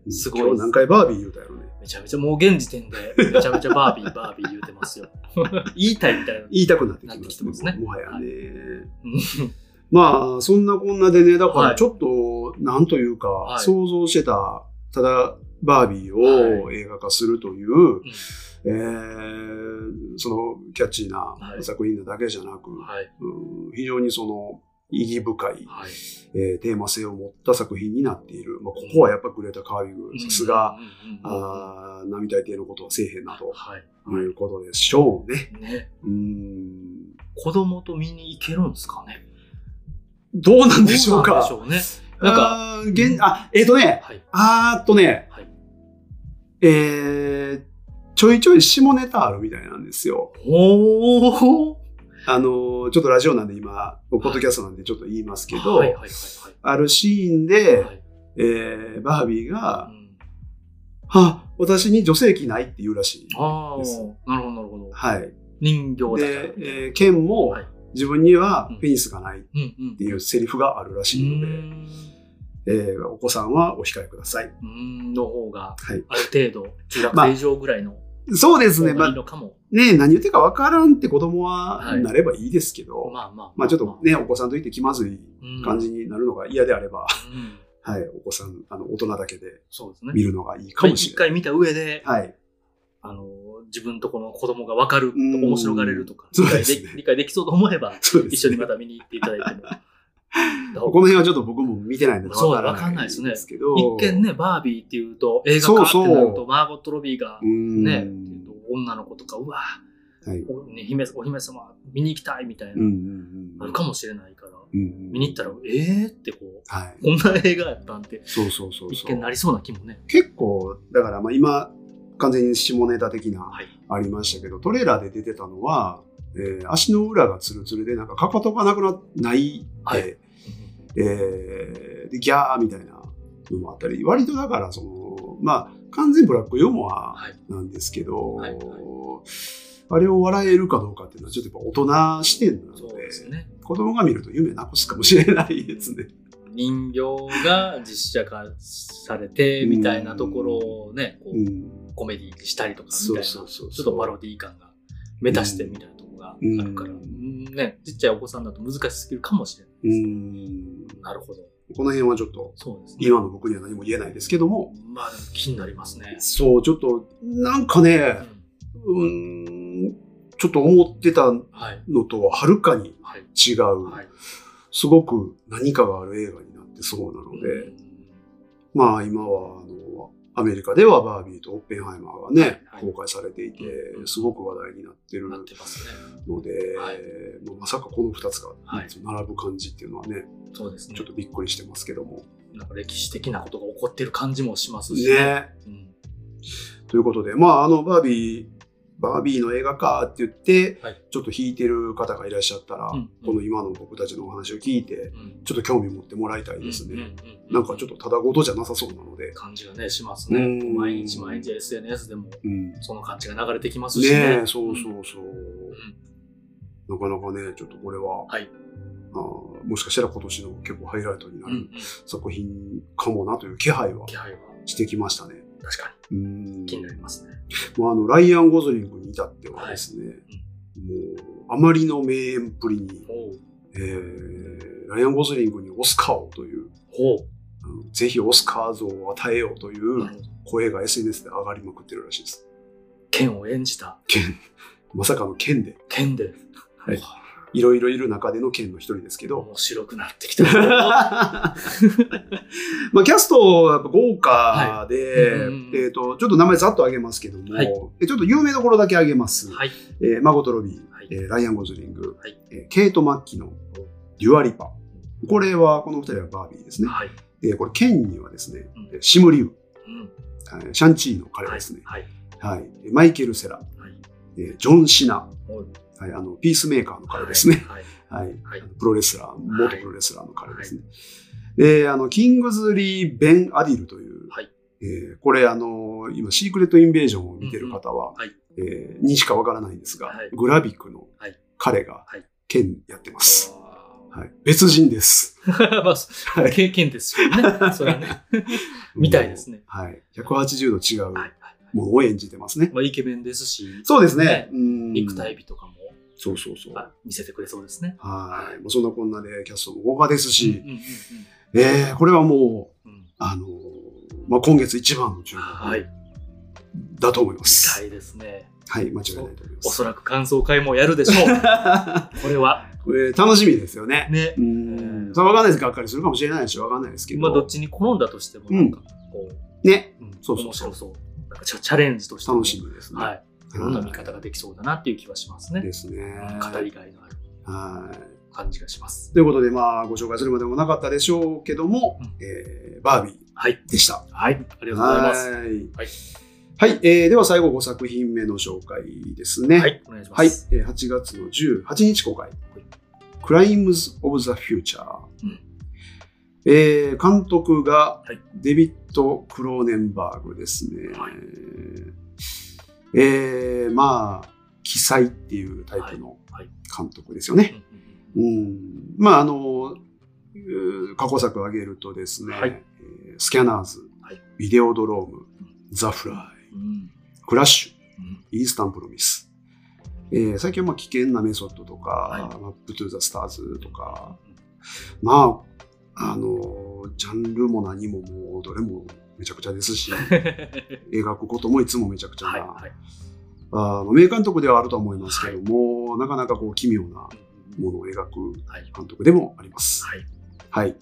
うんすごい今日何回バービー言うたやろね。めちゃめちゃもう現時点でめちゃめちゃバービー、バービー言うてますよ。[LAUGHS] 言いたいみたいな。言いたくなってきますてますねもはやね。うん [LAUGHS] まあ、そんなこんなでね、だかはいらちょっと、なんというか、はい想像してた、ただ、バービーを映画化するという、えーそのキャッチーなはい作品なだけじゃなく、はい。うん非常にその意義深い、はい。えーテーマ性を持った作品になっている。まあ、ここはやっぱグレータ・カービング、さすが、並大抵のことはせえへんなとはい。いうことでしょうね。ね。うん子供と見に行けるんですかね？どうなんでしょうか？うね？なんか、現あ、えっ、とね、はい。あーっとね、はい。えー、ちょいちょい下ネタあるみたいなんですよ。おー。あのー、ちょっとラジオなんで今、ポッドキャストなんでちょっと言いますけど、あるシーンはい。で、はいえー、バービーがう、んは、私に女性器ないって言うらしい。ああです、なるほどなるほど。はい。人形だで、。えー、ケンもはい自分にはペニスがないっ。ていうセリフがあるらしいので、うんえーお子さんはお控えください。うんの方が、はい。ある程度、中学まあ生以上ぐらいのそうですね。方まあがいいのかも。ね何言ってるかわからんって子供ははいなればいいですけど、まあまあ。まあちょっとね、お子さんといて気まずいうん感じになるのが嫌であれば、うんはい、お子さん、あの、大人だけでそうですね。見るのがいいかもしれない。一回見た上で、はい。あの、自分とこの子供が分かる面白がれるとか、理解ですねで理解できそうと思えば、一緒にまた見に行っていただいても。[LAUGHS] この辺はちょっと僕も見てないのでそうわかんないですねですけど。一見ね、バービーっていうと、映画化ってなると、そうそうマーゴット・ロビーがう、ん。ね、っていうと女の子とか、うわ、はい。お,、ね、姫お姫様見に行きたいみたいな。あるかもしれないから、見に行ったら、えー？ってこう、はい。こんな映画やったんって、そうそうそうそう一見な。りそうな気もね。結構、だからまあ今、完全に下ネタ的な、はい。ありましたけど、トレーラーで出てたのは、えー足の裏がツルツルで、なんかかかとがなくなないはいで、えーで、ギャーみたいなのもあったり、割とだから、その、まあ、完全ブラックユーモアはい。なんですけど、はいはいあれを笑えるかどうかっていうのはちょっとやっぱ大人視点なので、ですね。子供が見ると夢なくすかもしれないですね。人形が実写化されて、みたいなところをね、こう、うん。コメディにしたりとか、みたいな、ちょっとパロディ感が目指してみたいながあるから、ね、ちっちゃいお子さんだと難しすぎるかもしれない。うん。なるほど。この辺はちょっと、そうですね。今の僕には何も言えないですけども、まあ気になりますね。そう、ちょっと、なんかうね、んうーん、ちょっと思ってたはい。のとははるかにはい。違う、はい。すごく何かがある映画になってそうなので、うんまあ今は、アメリカではバービーとオッペンハイマーがね、はい公開されていてう、んすごく話題になってる。ので、はいまさかこの2つがはい並ぶ感じっていうのはね、そうですねちょっ。とびっくりしてますけども。なんか歴史的なことが起こってる感じもしますし。ね。うんということで、まああの、バービー、バービーの映画かって言って、はいちょっと弾いてる方がいらっしゃったら、うんこの今の僕たちのお話を聞いて、うんちょっと興味持ってもらいたいですね。うんうんうんなんかちょっとただごとじゃなさそうなので。感じがね、しますね。うん毎日毎日 SNS でもうん。ねその感じが流れてきますしね。え、そうそうそう。なかなかね、ちょっとこれは、はいあーもしかしたら今年の結構ハイライトになうん。うんうるん作品かもなという気配は気配はしてきましたね。確かうんに気になりますね。もうあの、ライアン・ゴズリングに至ってはですね、もう、あまりの名演っぷりに。えー、ライアン・ゴズリングにオスカーをという、ほあのぜひオスカー像を与えようという。声が SNS で上がりまくってるらしいです。剣を演じた。剣、まさかの剣で、剣で。はいいろいろいる中での剣の一人ですけど、面白くなってきた。[LAUGHS] まあ、キャストはやっぱ豪華で、はいうんえっ、と、ちょっと名前ざっと挙げますけども、はいえちょっと有名どころだけ挙げます。はい。えーマゴト・ロビー、はいえーライアン・ゴズリング、はいえーケイト・マッキノン、デュアリパ。これは、この二人はバービーですね。はい。えーこれ、ケンにはですね、うんシム・リュウ、うん。えーシャンチーの彼はいですね。。はい。はい。マイケル・セラ、はい。えージョン・シナ、おいはい、あの、ピースメーカーの彼ですね。はい。はい。はいプロレスラー、元プロレスラーの彼ですね。で、あの、キングズリー・ベン・アディルという、はいえーこれあの、今、シークレット・インベージョンを見てる方は、うんうんはいえーにしかわからないんですが、はいグラビックのはい彼がはい、剣やってます。あはい。別人です。ー [LAUGHS] まあ、そはい経験ですよね。[LAUGHS] それはね。みたいですね。はい。180度違うものを演じてますね。まあ、イケメンですし、そうですねね。うん肉体美とかもそうそうそう。あ見せてくれそうですね。はい。もうそんなこんなでキャストも豪華ですし、うえーこれはもう、あのーまあ、今月一番の注目はい。だと思いま見す。たいですね。はい、間違いないと思います。おそらく感想会もやるでしょう。[LAUGHS] これは。これ楽しみですよね。ねう。ん。わかんないです。がっかりするかもしれないし、わかんないですけど。まあ、どっちに転んだとしても、なんか、こね。う、うんそうそうそう面白そう。なんかチャレンジとしても楽しみですね。はい。いろんな見方ができそうだなっていう気はしますね。ですね。語りがいのあるはい。感じがします。ということで、まあ、ご紹介するまでもなかったでしょうけども、うんえーバービはい。ーでした。はい。ありがとうございます。はい。はいはい。えーでは最後5作品目の紹介ですね。はい。お願いしまはい。す。えー8月の18日公開。クライムズ・オブ・ザ・フューチャー。うんえー監督がはいデビッド・クローネンバーグですね。はいえーまあ、記載っていうタイプの監督ですよね。うん。まあ、あの、過去作を挙げるとですね、はい。えースキャナーズ、はい。ビデオドローム、ザ・フライ、うん。クラッシュ、うん。イースタンプロミス。えー最近はまあ危険なメソッドとか、はい。マップトゥザスターズとか、まあ、あの、ジャンルも何ももうどれもめちゃくちゃですし、[LAUGHS] 描くこともいつもめちゃくちゃな、はい。はい。あー名監督ではあるとは思いますけども、なかなかこう奇妙なうんものを描くはい。監督でもあります。はい。はい。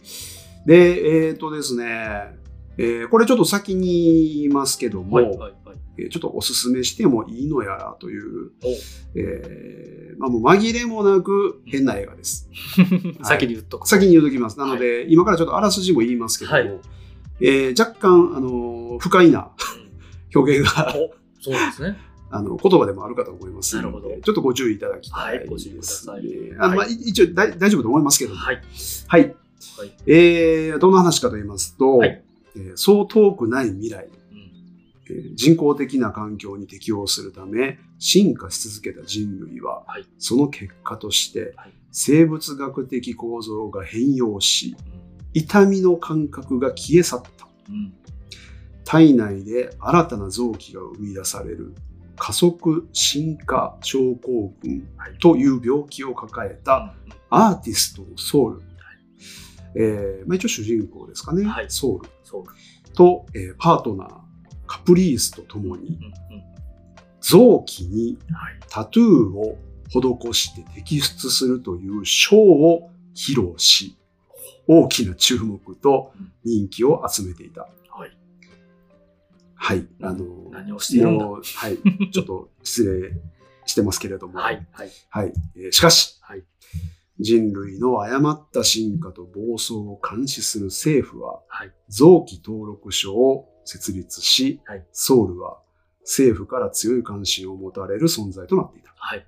で、えっ、とですね、えーこれちょっと先に言いますけども、はい。はい。はい。えーちょっとおすすめしてもいいのやらという、おえーまあ、もう紛れもなく変な映画です。[LAUGHS] 先に言っとく。先に言うときます。なので、今からちょっとあらすじも言いますけども、はいえー若干、あのー不快な表現が、おそうですね。[LAUGHS] あの、言葉でもあるかと思いますのでなるほど。ちょっとご注意いただきたいです、ね。はいご注意ください。あのまあ、はい。一応大大丈夫と思いますけども、はい。はい。はい。えー、どんな話かと言いますと、はい。えーそう遠くない未来、うん。えー人工的な環境に適応するため進化し続けた人類は、はい。その結果としてはい。生物学的構造が変容しうん痛みの感覚が消え去った。うん。体内で新たな臓器が生み出される。加速進化症候群はい。という病気を抱えたアーティストのソウル、えーまあ、一応主人公ですかね、はい。ソウル。と、えーパートナーカプリースと共に臓器にはい。タトゥーを施して摘出するというショーを披露し大きな注目と人気を集めていた。はい。はい。あの、何をしているんだ？はい。[LAUGHS] ちょっと失礼してますけれども。はい。はい。はい。えーしかし、はい。人類の誤った進化と暴走を監視する政府は、はい。臓器登録所を設立し、はいソウルは政府から強い関心を持たれる存在となっていた。はい。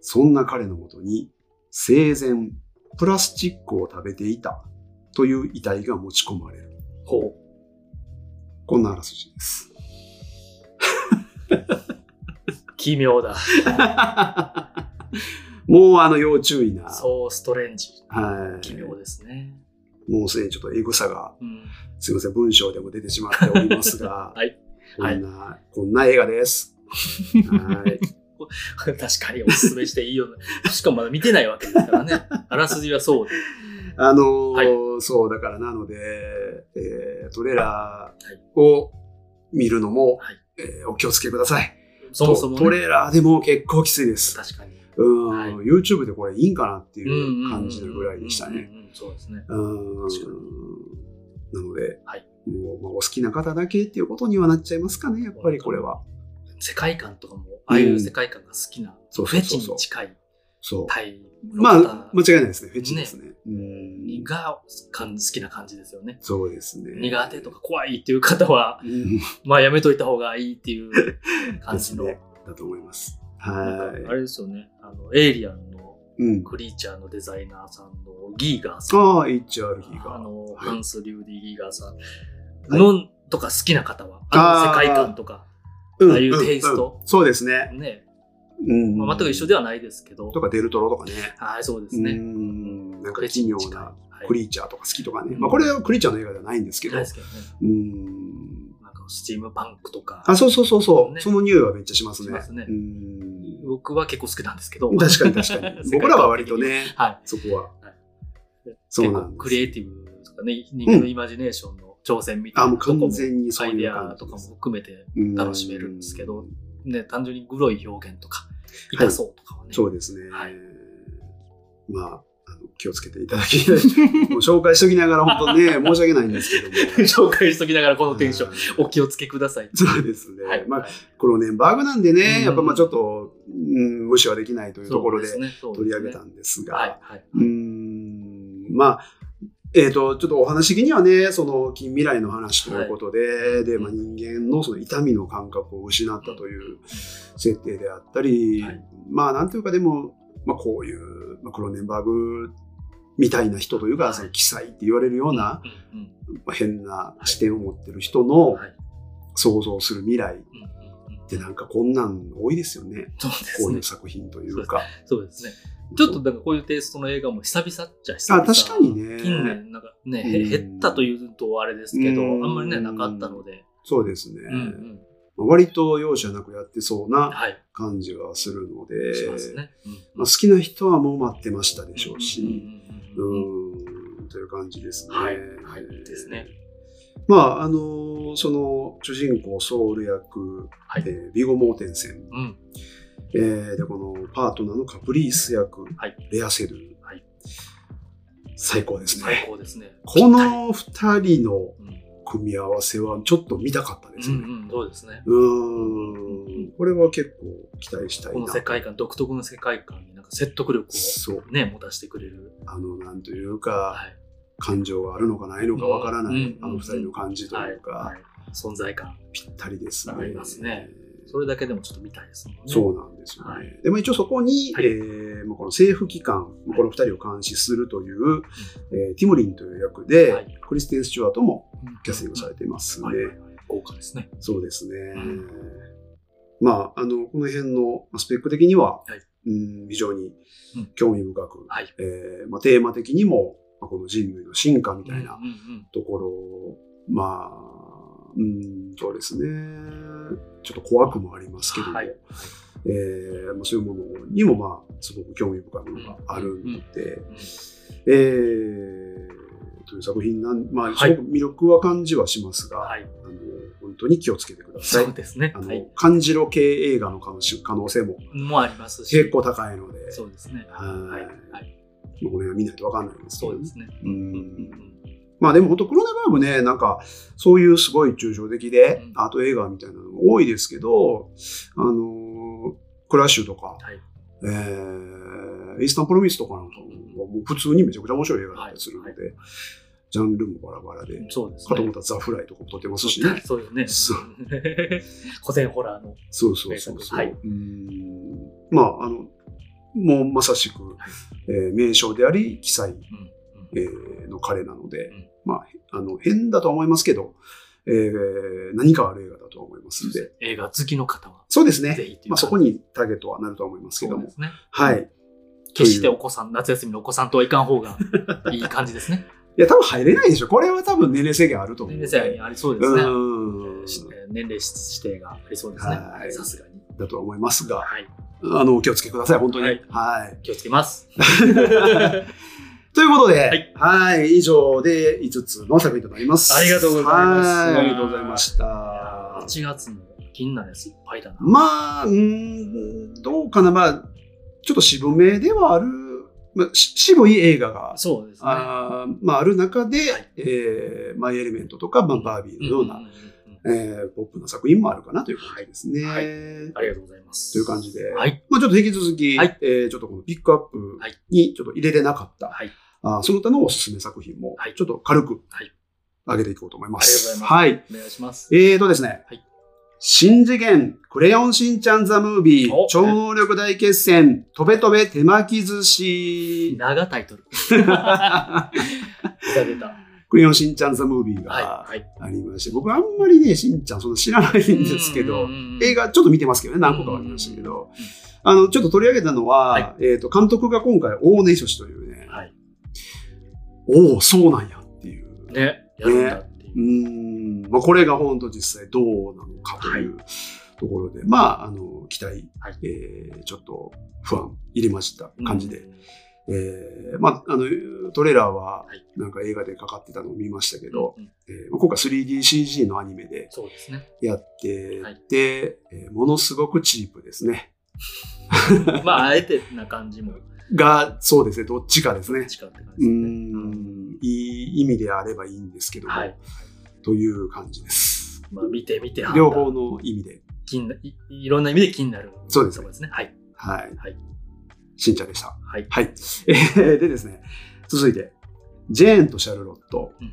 そんな彼のもとに、生前、プラスチックを食べていたという遺体が持ち込まれる。ほこんなあらすじです。う。奇妙だ。[LAUGHS] もうあの要注意な。そう、ストレンジ。はい。奇妙ですね。もうすでにちょっとエグさが、うん。すいません、文章でも出てしまっておりますが、[LAUGHS] はい。こんな、こんな映画です。[LAUGHS] はい。[LAUGHS] 確かにおすすめしていいよね。[LAUGHS] しかもまだ見てないわけですからね。[LAUGHS] あらすじはそうで。あのーはいそう、だからなので、えートレーラーを見るのも、はいえーお気をつけください。そもそも、トトね、レーラーでも結構きついです。確かに。うん、はい YouTube でこれいいんかなっていう感じのぐらいでしたね。そうですね。うんなので、はいもうまあ、お好きな方だけっていうことにはなっちゃいますかね、やっぱりこれは。世界観とかも、ああいう世界観が好きな、そうフェチに近いそう。タイまあ、間違いないですね。フェチですね。うんがかん好きな感じですよね。そうですね。苦手とか怖いっていう方は、うんまあやめといた方がいいっていう感じの。ねだと思います。はいあれですよね。あの、エイリアンのうん。クリーチャーのデザイナーさんのギーガーさん。ああ、HRP が。あの、はいハンス・リューディ・ギーガーさんはいの、とか好きな方は、あの世界観とか、うんああいうテイストうんうんそうですね。ね、うん。まあ、全く一緒ではないですけど、とかデルトロとかね。はい、そうですうね。ん。なんかク奇妙なはいクリーチャーとか好きとかね。うんまあこれはクリーチャーの映画ではないんですけど。ないですけどね。うん。なんかスチームパンクとか、あ、そうそうそうそう。ねその匂いはめっちゃしますね。しますねうん。僕は結構好きなんですけど。確かに確かに。[LAUGHS] 僕らは割と。ね、はい。そこは。はいそうなんクリエイティブとかね、人間のイマジネーションの挑戦みたいなとこも、完全にそうアイデアとかも。含めて、うん楽しめるんですけどね、単純にグロい表現とか、痛そうとかはね。そうですね。はいまあ、あの気をつけていただきたい。[LAUGHS] もう紹介しときながら本当ね、[LAUGHS] 申し訳ないんですけども。紹介しときながらこのテンション、ン。お気をつけください。そうですね。はい。まあ、クロネンバーグなんでね、うんやっぱまあちょっと、うん、無視はできないというところで取り上げたんですが、はい、はい。うーん、まあ、えっ、と、ちょっとお話的にはね、その近未来の話ということで、で、まあ、人間のその痛みの感覚を失ったという設定であったり、はい。まあ、なんていうかでも、まあ、こういう、まあ、クローネンバーグみたいな人というか、はい。その奇才って言われるような、まあ変な視点を持ってる人のはい。想像する未来ってなんかこんなん多いですよね。ね。こういう。作品というか。そうですね。ちょっとだからこういうテイストの映画も久々っちゃ久々。あ、確かにね。近年、なんかね、減ったというとあれですけど、あうんんまりね、なかったので。そうですね。うんうん。割と容赦なくやってそうなはい。感じはするので、しますね。まあ、好きな人はもう待ってましたでしょうし、うんという感じですね。はいはいですね。まあ、あのーその主人公ソウル役、はいえービゴ・モーテンセン、うん。えーで、このパートナーのカプリース役、はいレア・セル、はい最高です最ね。高ですね。この二人のうん組み合わせはちょっと見たかったですね。うんうん、そうですね。うーん、これは結構期待したいな。この世界観、独特の世界観になんか説得力。をね、持たせてくれる。あの、なんというか、はい。感情があるのかないのかわからない、うんあの二人の感じというか、はいはい存在感。ぴったりですね。ありますねそれだけでもちょっと見たいですね。そうなんですよね。はい。でも一応そこに、はい。えーまあこの政府機関、い。この二人を監視するという、えーティモリンという役で、はい。クリステン・スチュワートもうんキャスティングされていますね。はい。はい。はい。豪華ですね。そうですね。ん。まあ、あの、この辺のまあスペック的には、はい。うん非常にうん。興味深く、はい。えーまあ、テーマ的にも、まあ、この人類の進化みたいなうんうん。ところを、まあ、うん、そうですね。ちょっと怖くもありますけども、はいえーまあ、そういうものにも、まあ、すごく興味深いものがあるので、うんえーという作品なん、まあ、はいすごく魅力は感じはしますが、はい。あの本当に気をつけてくださいそう。ですね。あの、はい。漢字路系映画の可能性ももありますし。結構高いので、そうですね。はいはい。これは見ないとわかんないんですねそうですね。うんうんまあでも本当クロネバーグね、なんかそういうすごい抽象的で、うんアート映画みたいなのも多いですけど、あのークラッシュとか、はい。えー、イースタンプロミスとかなんかはもう普通にめちゃくちゃ面白い映画だったりするので、はいジャンルもバラバラで、そうですねかと思っ。たらザ・フライとかも撮ってますしね。[LAUGHS] そうよね。そう古典ホラーの。そうそうそうそう。はいうんまあ、あの、もうまさしく、えー名称であり、記載、うんうんえーの彼なので、うんまあ、あの、変だとは思いますけど、えー何かある映画だとは思いますんで、映画好きの方は。そうですね。ぜひまあ、そこにターゲットはなるとは思いますけどもそうで。すね。はい。決してお子さん、夏休みのお子さんとはいかん方が [LAUGHS] いい感じですね。いや、多分入れないでしょ。これは多分年齢制限あると思う年。齢制限ありそうですね。年齢指定がありそうですねは。いさすがに。だとは思いますが、はい。あの、お気をつけください、本当に。はいはい。気をつけます。[LAUGHS] ということで、いはい、以上で5つの作品となります。ありがとうございますはいありがとうございました。8月も気になるやついっぱいだな。まあ、うーん、どうかな、まあ、ちょっと渋めではある、まあ、し渋い映画が、そうですね。あーまあ、ある中で、はいえーマイ・エレメントとか、まあ、バービーのような、えーポップな作品もあるかなという感じですね。はいありがとうございます。という感じで、はい。まあ、ちょっと引き続き、はいえーちょっとこのピックアップにちょっと入れれなかった、はい。あーその他のおすすめ作品もはい、ちょっと軽くはい上げていこうと思いまありがとうごす。ざいます。はい。お願いします。えーとですね、はい新次元、クレヨンしんちゃんザムービーお、超能力大決戦、とべとべ手巻き寿司。長タイトル。[LAUGHS] 出た出た。クレヨンしんちゃんザムービーはい。がはい。ありまして、僕あんまりね、しんちゃんそんな知らないんですけど、映画ちょっと見てますけどね、何個かは見ましたけど、あの、ちょっと取り上げたのは、はえっ、と、監督が今回、大根書士という。おお、そうなんやっていう。ね、やるんだっていうう。ーん、まあ、これが本当実際どうなのかというところで、まあ、あの、期待、はいえーちょっと不安入れました感じで、うん。えーまあ、あの、トレーラーははい、なんか映画でかかってたのを見ましたけど、うんえー今回 3DCG のアニメでそうですね。やってはいて、えーものすごくチープですね。[LAUGHS] まあ、あえてな感じも、が、そうですね、どっちかですね。近って感うーじですね。ん、いい意味であればいいんですけども、はい。という感じです。まあ、見てみて両方の意味で。気にない、いろんな意味で気になる。そうですね。はい。はい。はい。しんちゃんでした。はい。はい。えーでですね、続いて、ジェーンとシャルロット。うん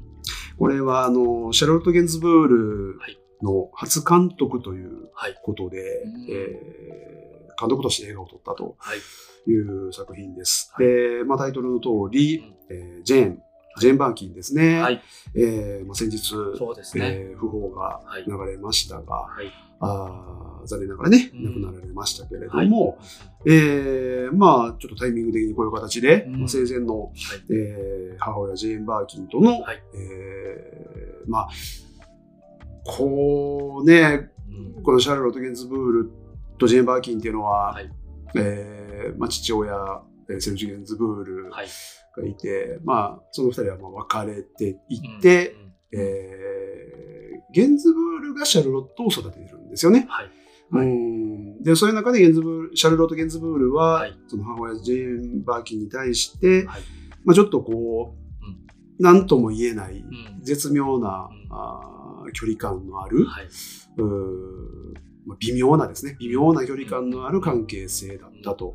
これは、あの、シャルロット・ゲンズブールはいの初監督というはい。ことで、うんえー監督として映画を撮ったとはい。いう作品です。はいで、まあ、タイトルの通り、うんえージェーン、ジェーン・バーキンですね。はい。えーまあ、先日、そうですね。えー訃報がはい流れましたが、はい。あー残念ながらね、うん亡くなられましたけれどはいも、えーまあ、ちょっとタイミング的にこういう形で、うんまあ生前の、はい。えー母親ジェーン・バーキンとの、はいえーまあ、こうね、うんこのシャルロット・ゲンズブールとジェーン・バーキンっていうのは、はい。えーまあ、父親、えーセルジュ・ゲンズブールはい。がいて、まあ、その二人はまあ別れていって、うん、えーゲンズブールがシャルロットを育ててるんですよね。はい。うはいんで、そういう中でゲンズブール、シャルロット・ゲンズブールは、はいその母親ジェーン・バーキンに対して、はい。まあ、ちょっとこう、なんとも言えない、うん絶妙な、うんあー距離感のある、はい。う微妙なですね、微妙な距離感のある関係性だったと。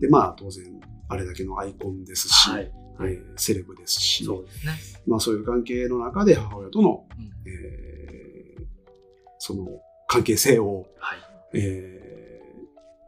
で、まあ、当然、あれだけのアイコンですし、はい。えーセレブですし、そうですね。まあ、そういう関係の中で母親との、うんえーその関係性を、はい。えー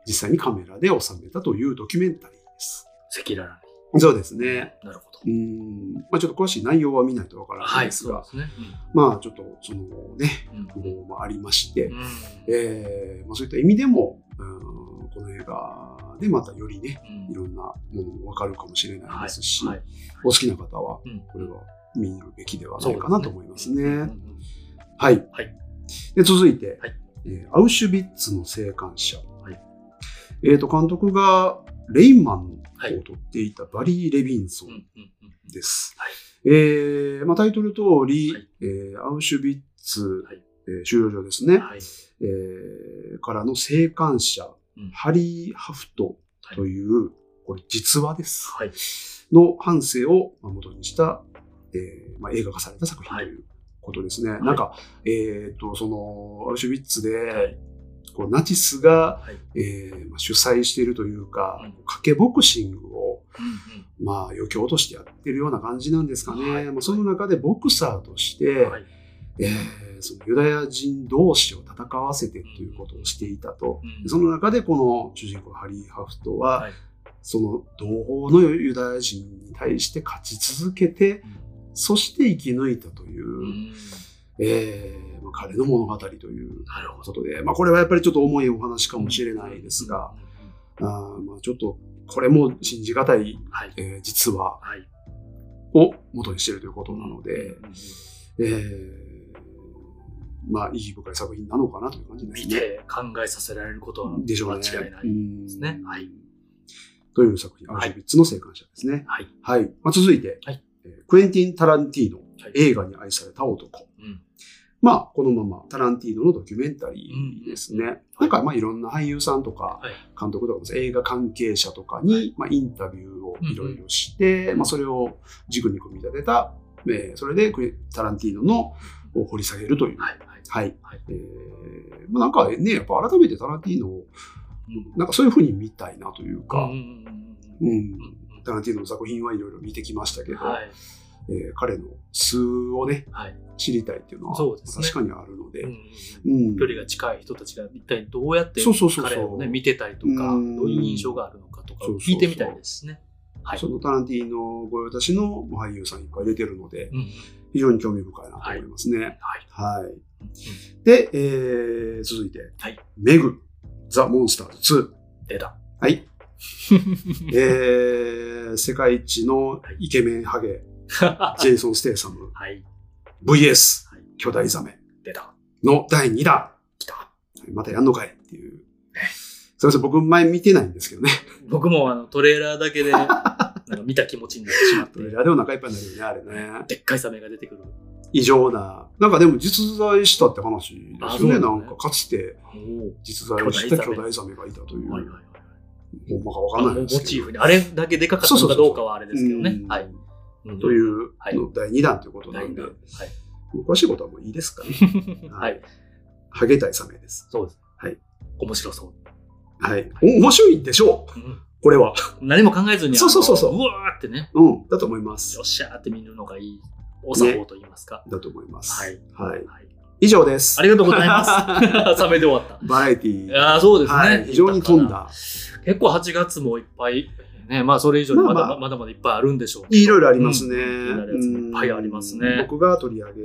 実際にカメラで収めたというドキュメンタリーです。赤裸々そうですに。ね。なるほど。うーん、まあ、ちょっと詳しい内容は見ないとわからなはいい。ですが、そうですね。まあちょっとそのね、うん不法もありまして、うん。えーまあ、そういった意味でも、うんこの映画でまたよりね、うんいろんなものもわかるかもしれないですし、はい。お好きな方はうんこれは見るべきではないかなと思いますね。うんうんうんはい。はいで続いて、はいえーアウシュビッツの生還者。はいえー、と監督がレインマンをはい撮っていたバリー・レビンソンです。はいえーまあ、タイトル通り、はいえーアウシュビッツ、はいえー収容所ですね、はい。えーからの生還者、うんハリー・ハフトという、これ実話です。はい。の半生をまあ元にした、えーまあ、映画化された作品ということですね。いなんか、えっ、と、その、アウシュビッツで、はい。こうナチスが、はい。えーまあ、主催しているというか、うん賭けボクシングを、うんまあ、余興としてやってるような感じなんですかね。はいまあ、その中でボクサーとして、うん。はい。えーそのユダヤ人同士を戦わせてということをしていたと。うんその中でこの主人公ハリー・ハフトは、はい。その同胞のユダヤ人に対して勝ち続けて、そして生き抜いたという、うんえーまあ、彼の物語という。ことで、まあ、これはやっぱりちょっと重いお話かもしれないですが、あーまあ、ちょっとこれも信じがたい、はい。えー実話はい。を元にしているということなので、えーまあ、意義深い作品なのかなという感じですね。見て考えさせられることは。間違いないですね。うんはい。という作品、アウシュビッツの生還者ですね。はい。はい。まあ、続いて、はいえークエンティン・タランティーノ、はい映画に愛された男。うんまあ、このままタランティーノのドキュメンタリーですね。うんなんか、まあ、いろんな俳優さんとか、はい。監督とか、映画関係者とかに、はいまあ、インタビューをいろいろして、まあ、それを軸に組み立てた、えーそれでタランティーノのを掘り下げるという。はい。はい。はい。えーまあ、なんかね、やっぱ改めてタランティーノを、なんかそういうふうに見たいなというか、うん、タランティーノの作品はいろいろ見てきましたけど、はい。えー彼の素をね、はい。知りたいっていうのは、確かにあるので、うんうん距離が近い人たちが一体どうやってそうそうそうそう彼をね、見てたりとか、うんどういう印象があるのかとか聞いてみたいですね。はい。そのタランティーノ御用達の俳優さんいっぱい出てるので、うん非常に興味深いなと思いますね。はい。はい。で、えー、続いて、はいメグ、ザ・モンスターズ出た。2。はい。[LAUGHS] えー、世界一のイケメンハゲ、[LAUGHS] ジェイソン・ステイサム、はい。VS はい、巨大ザメ出た。の第2弾。来た。またやんのかいっていう。すいません、僕前見てないんですけどね。[LAUGHS] 僕もあのトレーラーだけで、[LAUGHS] なんか見た気持ちになってしまってト、レーラーでお腹いっぱいになるよね、あれね。でっかいサメが出てくる。異常な。なんかでも実在したって話ですよね。ねなんかかつてお実在した巨巨大ザメがいたという。お。はいはいはい。ほんまかわかあんないですけど。モチーフに、あれだけでかかったのかどうかはあれですけどねう。んはい。うんという第2弾ということなんで、はい。詳しいことはもういいですかね。[LAUGHS] はい。ハゲたいサメです。そうです。はい。面白そう。はい。お面白いでしょううんこれは。何も考えずに、そうそうそうそううわーってね、うん。だと思いますよ。っしゃーって見るのがいい。お作法と言いますか。だと思います。はい。はい。はい。以上です。ありがとうございます。[LAUGHS] サメで終わった。バラエティー。ああ、そうですね。はい。非常に飛んだ。結構8月もいっぱい、ね、まあそれ以上にまだ,、まあまあまだまだいっぱいあるんでしょう。いろいろありますね。うんいっぱいありますねうん僕が取り上げ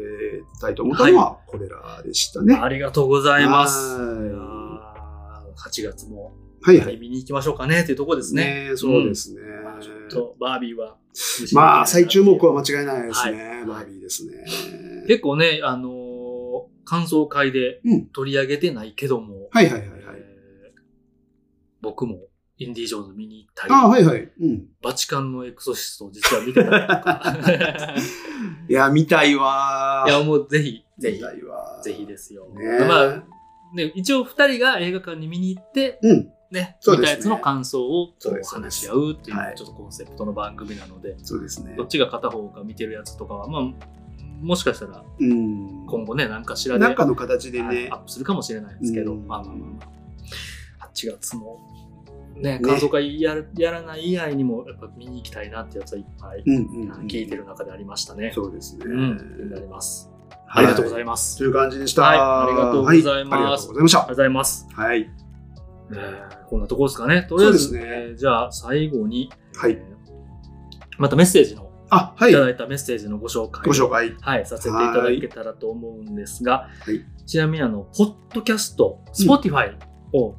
たいと思ったのは、これらでしたね。ありがとうございます。はいいやー8月もはいはい。見に行きましょうかね？っていうところですね。ねそうですね。まあちょっとバービーは。まあ、最注目は間違いないですね。はいバービーですね。結構ね、あのー感想会でうん取り上げてないけども、はいはいはいはい。えー僕もインディ・ジョーンズ見に行ったり、あはいはい。うん。バチカンのエクソシストを実は見てたりとか。[LAUGHS] いや、見たいわいや、もうぜひ、ぜ見ひ、ぜひですよ。ねまあ、ね、一応二人が映画館に見に行って、うん。ね、そうですね見たやつの感想を話し合うっていうはいちょっとコンセプトの番組なので、そうですねど。っちが片方が見てるやつとかは、まあ、もしかしたらうん。今後ね、何かしらでなんかの形ではいねア。ップするかもしれないですけど、うんまあまあまあまあ。8月も、ね、感想会やるやらない以外にも、やっぱ見に行きたいなってやつはいっぱい。聞いてる中でありましたね。そうですね。うん、になります。はいありがとうございます。という感じでした。はいありがとうございますはありがとうございましたありがとう。ございます。はい。えーこんなところですかね。とりあえず、ねえーじゃあ最後に、はいえーまたメッセージの、あ、はいいた。だいたメッセージのご紹介をご紹介。はい、させていただけたらと思うんですが、はいちなみにあの、ポッドキャスト、Spotify を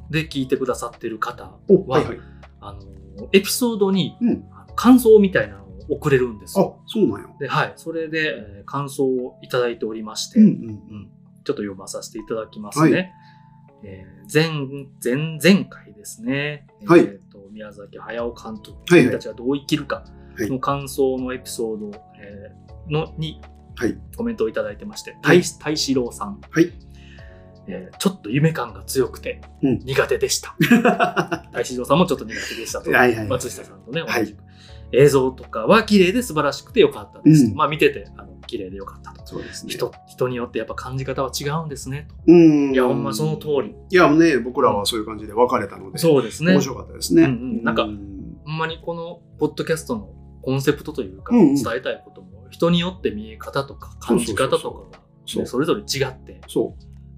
で聞いてくださってる方お、は、はいはい。あの、エピソードに、感想みたいなのを送れるんですあよ。、そうなんや。で、はい、それで、えー感想をいただいておりまして、うんうん。ちょっと読まさせていただきますね。はえー前、前、前回ですね。はいえーと、宮崎駿監督、はいはい君たちはどう生きるかはいの感想のエピソード、えーのにはい。コメントをいただいてまして、はい大大志郎さん、はい。えーちょっと夢感が強くてうん苦手でした。[LAUGHS] 大志郎さんもちょっと苦手でしたと。はいはい松下さんとね、はい同じく。映像とかは綺麗で素晴らしくてよかったですと。うんまあ見てて、あの綺麗でよかったと。そうですね。人、人によってやっぱ感じ方は違うんですね。とうん。いや、ほんまその通り。いや、もうね、僕らはそういう感じで別れたので、そうですね。面白かったですね。うんうんなんかほんまにこのポッドキャストのコンセプトというか、伝えたいことも人によって見え方とか感じ方とかがそうねそれぞれ違って、そ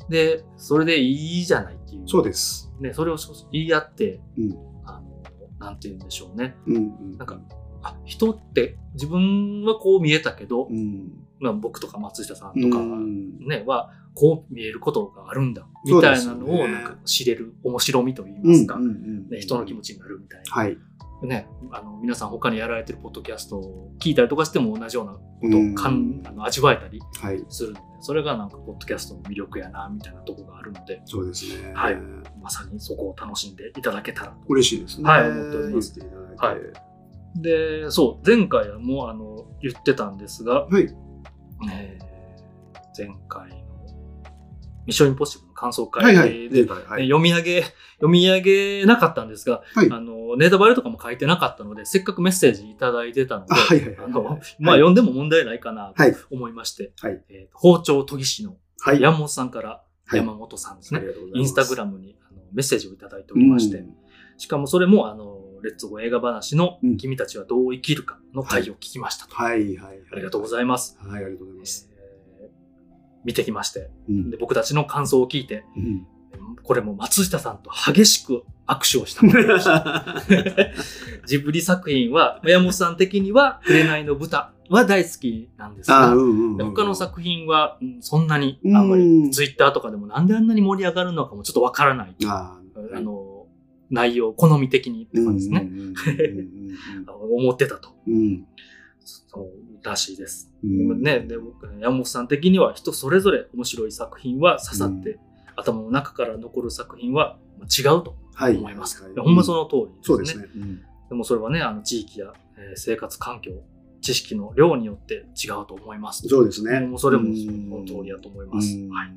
で、それでいいじゃないっていう。う。そうです。ね、それを言い合って、うんあの、なんて言うんでしょうね。うんうん。なんか、あ、人って自分はこう見えたけど、うん。まあ、僕とか松下さんうとか、ん。ね、は、こう見えることがあるんだ、みたいなのをなんか知れる面白みと言いますか、うんうんうんね、人の気持ちになるみたいな。はい。ね、あの皆さん他にやられてるポッドキャストを聞いたりとかしても同じようなことうんをかん、あの味わえたりはい。するので、それがなんかポッドキャストの魅力やな、みたいなとこがあるので、そうですね。はいまさにそこを楽しんでいただけたら。嬉しいですね。はい思っております言ってい。で、そう、前回はもうあの言ってたんですが、はい。えー前回のミッションインポッシブルの感想会で、はいはい。前回はい。ね読み上げ、読み上げなかったんですが、はいあの、ネタバレとかも書いてなかったので、せっかくメッセージいただいてたので、あはいはいはいあの、はいまあ、読んでも問題ないかなとはい思いまして、はいえー包丁研ぎ師のはい。山本さんから、はい山本さんですね。インスタグラムにあのメッセージをいただいておりまして、うんしかもそれも、あの、レッツゴー映画話のうん君たちはどう生きるかの回を聞きましたと。はいはい。ありがとうごいざいます。ます。はい、ありがとうございます。えー見てきましてうんで、僕たちの感想を聞いて、うんこれも松下さんと激しく握手をした。ジブリ作品は、山本さん的には、紅の豚は大好きなんですあが、うんうん他の作品はうんそんなにあんまうんりツイッターとかでもなんであんなに盛り上がるのかもちょっとわからない。ああの、内容、好み的にって感じですね。思ってたと。うんうんそうらしいです。うんね、で僕山本さん的には人それぞれ面白い作品は刺さって、頭の中から残る作品は違うとはい。思います。はいでほんまその通りですね。そうですね。うんでもそれはね、あの地域や、えー生活環境、知識の量によって違うと思います。そうですね。もうそれもうんその通りだと思います。うんはい。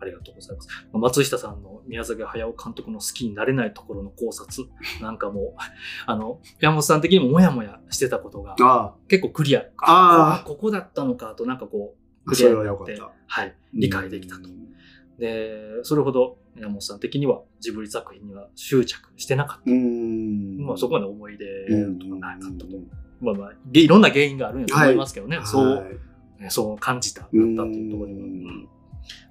ありがとうございます。松下さんの宮崎駿監督の好きになれないところの考察 [LAUGHS] なんかもう、あの、山本さん的にもモヤモヤしてたことがあ結構クリア。あここだったのかとなんかこう、あ、それはよかった。はい、理解できたとう。んで、それほど山本さん的にはジブリ作品には執着してなかっうん。た。まあそこまで思い出うんとかなかったと。まあまあ、げいろんな原因があるんやと思いますけどね。そう、はいねそう感じた、だったっていうところでも。うん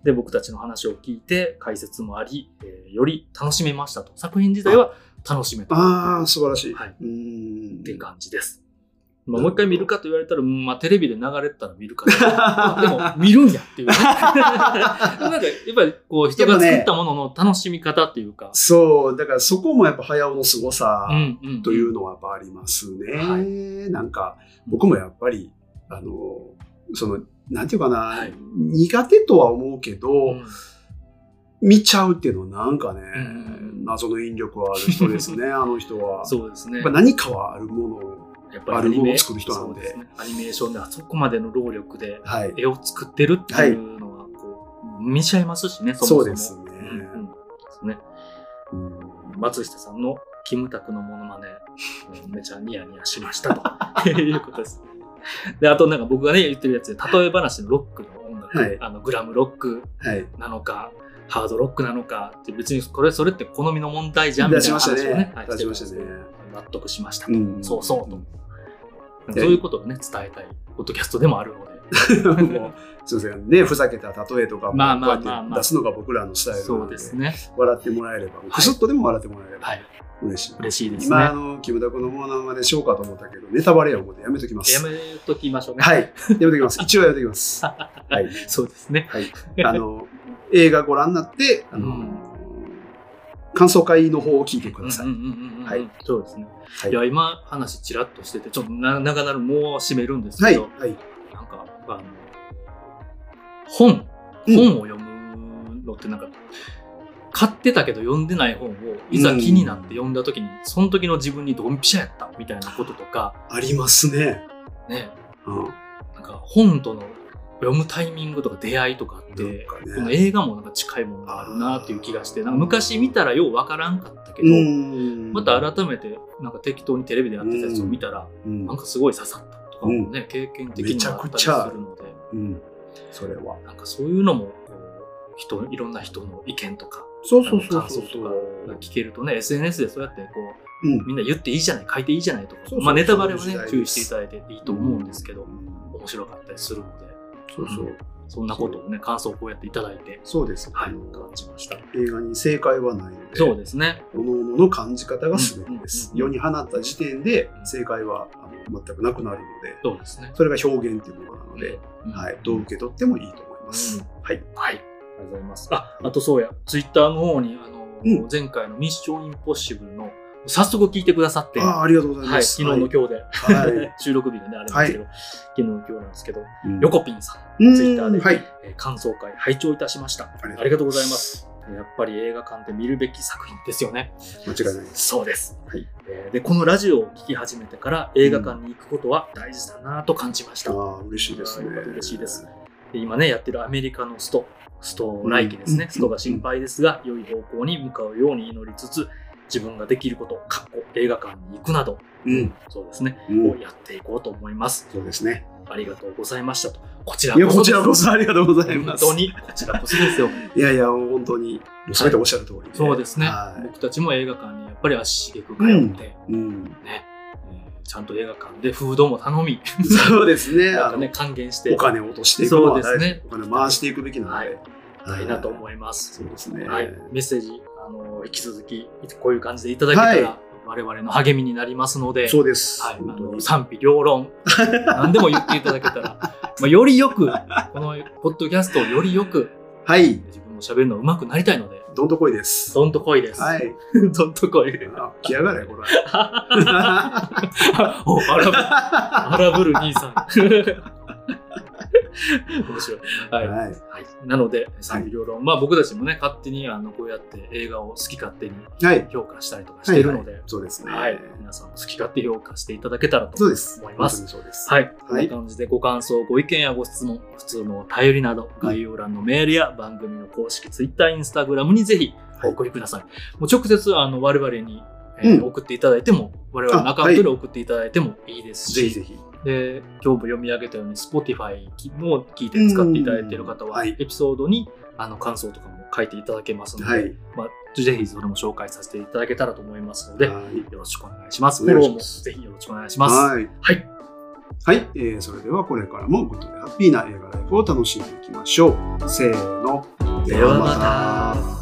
で、僕たちの話を聞いて、解説もあり、えーより楽しめましたと。作品自体は楽しめた。ああ、素晴らしい。はいうんっていう感じです。まあ、もう一回見るかと言われたら、うんまあ、テレビで流れてたら見るかな。[LAUGHS] でも、見るんやっていうね。[LAUGHS] なんか、やっぱり、こう、人が作ったものの楽しみ方っていうか。そう、だからそこもやっぱ早尾の凄さうんうんというのはやっぱありますね。はなんか、僕もやっぱり、あの、その、なんていうかな、はい苦手とは思うけど、うん見ちゃうっていうのはなんかね、うん謎の引力はある人ですね、[LAUGHS] あの人は。そうですね。何かはあるものを、やっぱりアニメあるものを作る人なんでね。アニメーションであそこまでの労力ではい。絵を作ってるっていうのは、こう、見ちゃいますしね、そもそも。そうですねうん松下さんのキムタクのモノマネ、うんめちゃニヤニヤしましたと [LAUGHS] いうことです。で、あとなんか僕がね、言ってるやつで、例え話のロックの音楽、はいあの、グラムロックはい。なのか、ハードロックなのかって別にこれ、それって好みの問題じゃんみたいな話をね、はい出しましたね納得しましたと。うんそうそうと。うんそういうことをね、伝えたい、ポッドキャストでもあるので。[LAUGHS] もうすいませんね、ふざけた例えとかも、こうやって出すのが僕らのスタイルなそので、ね。笑ってもらえれば、くすっとでも笑ってもらえればはい。嬉しい。嬉しいです今、あね。の、キムタクのモノマネしようかと思ったけど、ネタバレや思ってやめときます。やめときましょうね。はい。やめときます。[LAUGHS] 一応やめときます。はい。そうですね。はい。あの、映画ご覧になって、あの、うん感想会の方を聞いてください。はい。そうですね。はいいや、今話ちらっとしてて、ちょっとな長なるもう締めるんですはい。けど、はい。なんか、あの、本、うん本を読むのってなんか、買ってたけど読んでない本を、いざ気になって読んだ時に、その時の自分にドンピシャやったみたいなこととか、ありますね。ね、うん。なんか本との読むタイミングとか出会いとかって、ねこの映画もなんか近いものがあるなっていう気がして、なんか昔見たらようわからんかったけど、うんまた改めてなんか適当にテレビでやってたやつを見たら、うんなんかすごい刺さったとかもね、経験的にもあったりするので、うん。それは。なんかそういうのも、こう人、いろんな人の意見とか、そうそうそう感想とか。が聞けるとね、SNS でそうやってこう、うん。みんな言っていいじゃない、書いていいじゃないとか、そうそうまあネタバレはね注意していただいていいと思うんですけど、うん面白かったりするので、そうそう。そんなことをね、感想をこうやっていただいて、そうです。はい、感じました。映画に正解はないので、そうですね。各々の感じ方が全てです。うんうんうん世に放った時点で正解はあの全くなくなるので、そうですね。それが表現っていうものなので、うんはい、どう受け取ってもいいと思います。うんはい。はい。ありがとうございます。あ、あとそうや、ツイッターの方に、あの、うん前回のミッションインポッシブルの、早速聞いてくださって、ああ、ありがとうございはい、ます。昨日の今日で、はい [LAUGHS] 収録日でね、あれですけど、昨日の今日なんですけど、うんヨコピンさん、うんツイッターで、はい。えー感想会拝聴いたしました。あありがとうございます。やっぱり映画館で見るべき作品ですよね。間違いないです。そうです。はいえーで、このラジオを聞き始めてから映画館に行くことは大事だなと感じました。ああ、嬉しいですね嬉しいですで今ね、やってるアメリカのスト、スト来期ですね。うんストが心配ですが、良い方向に向かうように祈りつつ、自分ができること、かっこ映画館に行くなど、うん。そうですね、うんをやっていこうと思います。そうですね。ありがとうございましたと。こちらいや、ここそですちらこそありがとうございます。本当に、こちらこそですよ。[LAUGHS] いやいや、本当に、すべておっしゃる通りで。そうですねは。僕たちも映画館にやっぱり足しげく通って、い。うん。ね、えーちゃんと映画館でフードも頼み、そうですね。[LAUGHS] なんかね、還元して、お金を落としていくそうですねお金回していくべきなので。たいなと思います。そうですね。はい、メッセージ、あの、引き続き、こういう感じでいただけたら、はい我々の励みになりますので、そうです。はい、あの。賛否両論、何でも言っていただけたら、[LAUGHS] まあ、よりよく、このポッドキャストをよりよく、はい。自分も喋るの上手くなりたいので、どんとこいです。どんとこいです。はい。[LAUGHS] どんとこい。あ、来やがれ、これ。[LAUGHS] お、荒ぶる、荒ぶる兄さん。[LAUGHS] 面白い。はい。はい。はい、なので、賛否両論、まあ僕たちもね、勝手にあのこうやって映画を好き勝手にはい。評価したりとかしているので、そうですね。はい、皆さんも好き勝手評価していただけたらと。思います。そうです。はい。こんはない感じでご感想、ご意見やご質問、普通のお便りなど、概要欄のメールや番組の公式 Twitter、Instagram にぜひお送りください。もう直接あの我々に、えーうん送っていただいても、我々のアカウントで送っていただいてもいいですし、ぜひぜひ。で今日も読み上げたように Spotify も聞いて使っていただいている方は、エピソードにあの感想とかも書いていただけますので、はい。まあ、ぜひそれも紹介させていただけたらと思いますので、よはい。ろしくお願いします。おフォローもぜひよろしくお願いします。はい。はい。はい。えー、それではこれからもグッドでハッピーな映画ライフを楽しんでいきましょう。せーの。ではまた。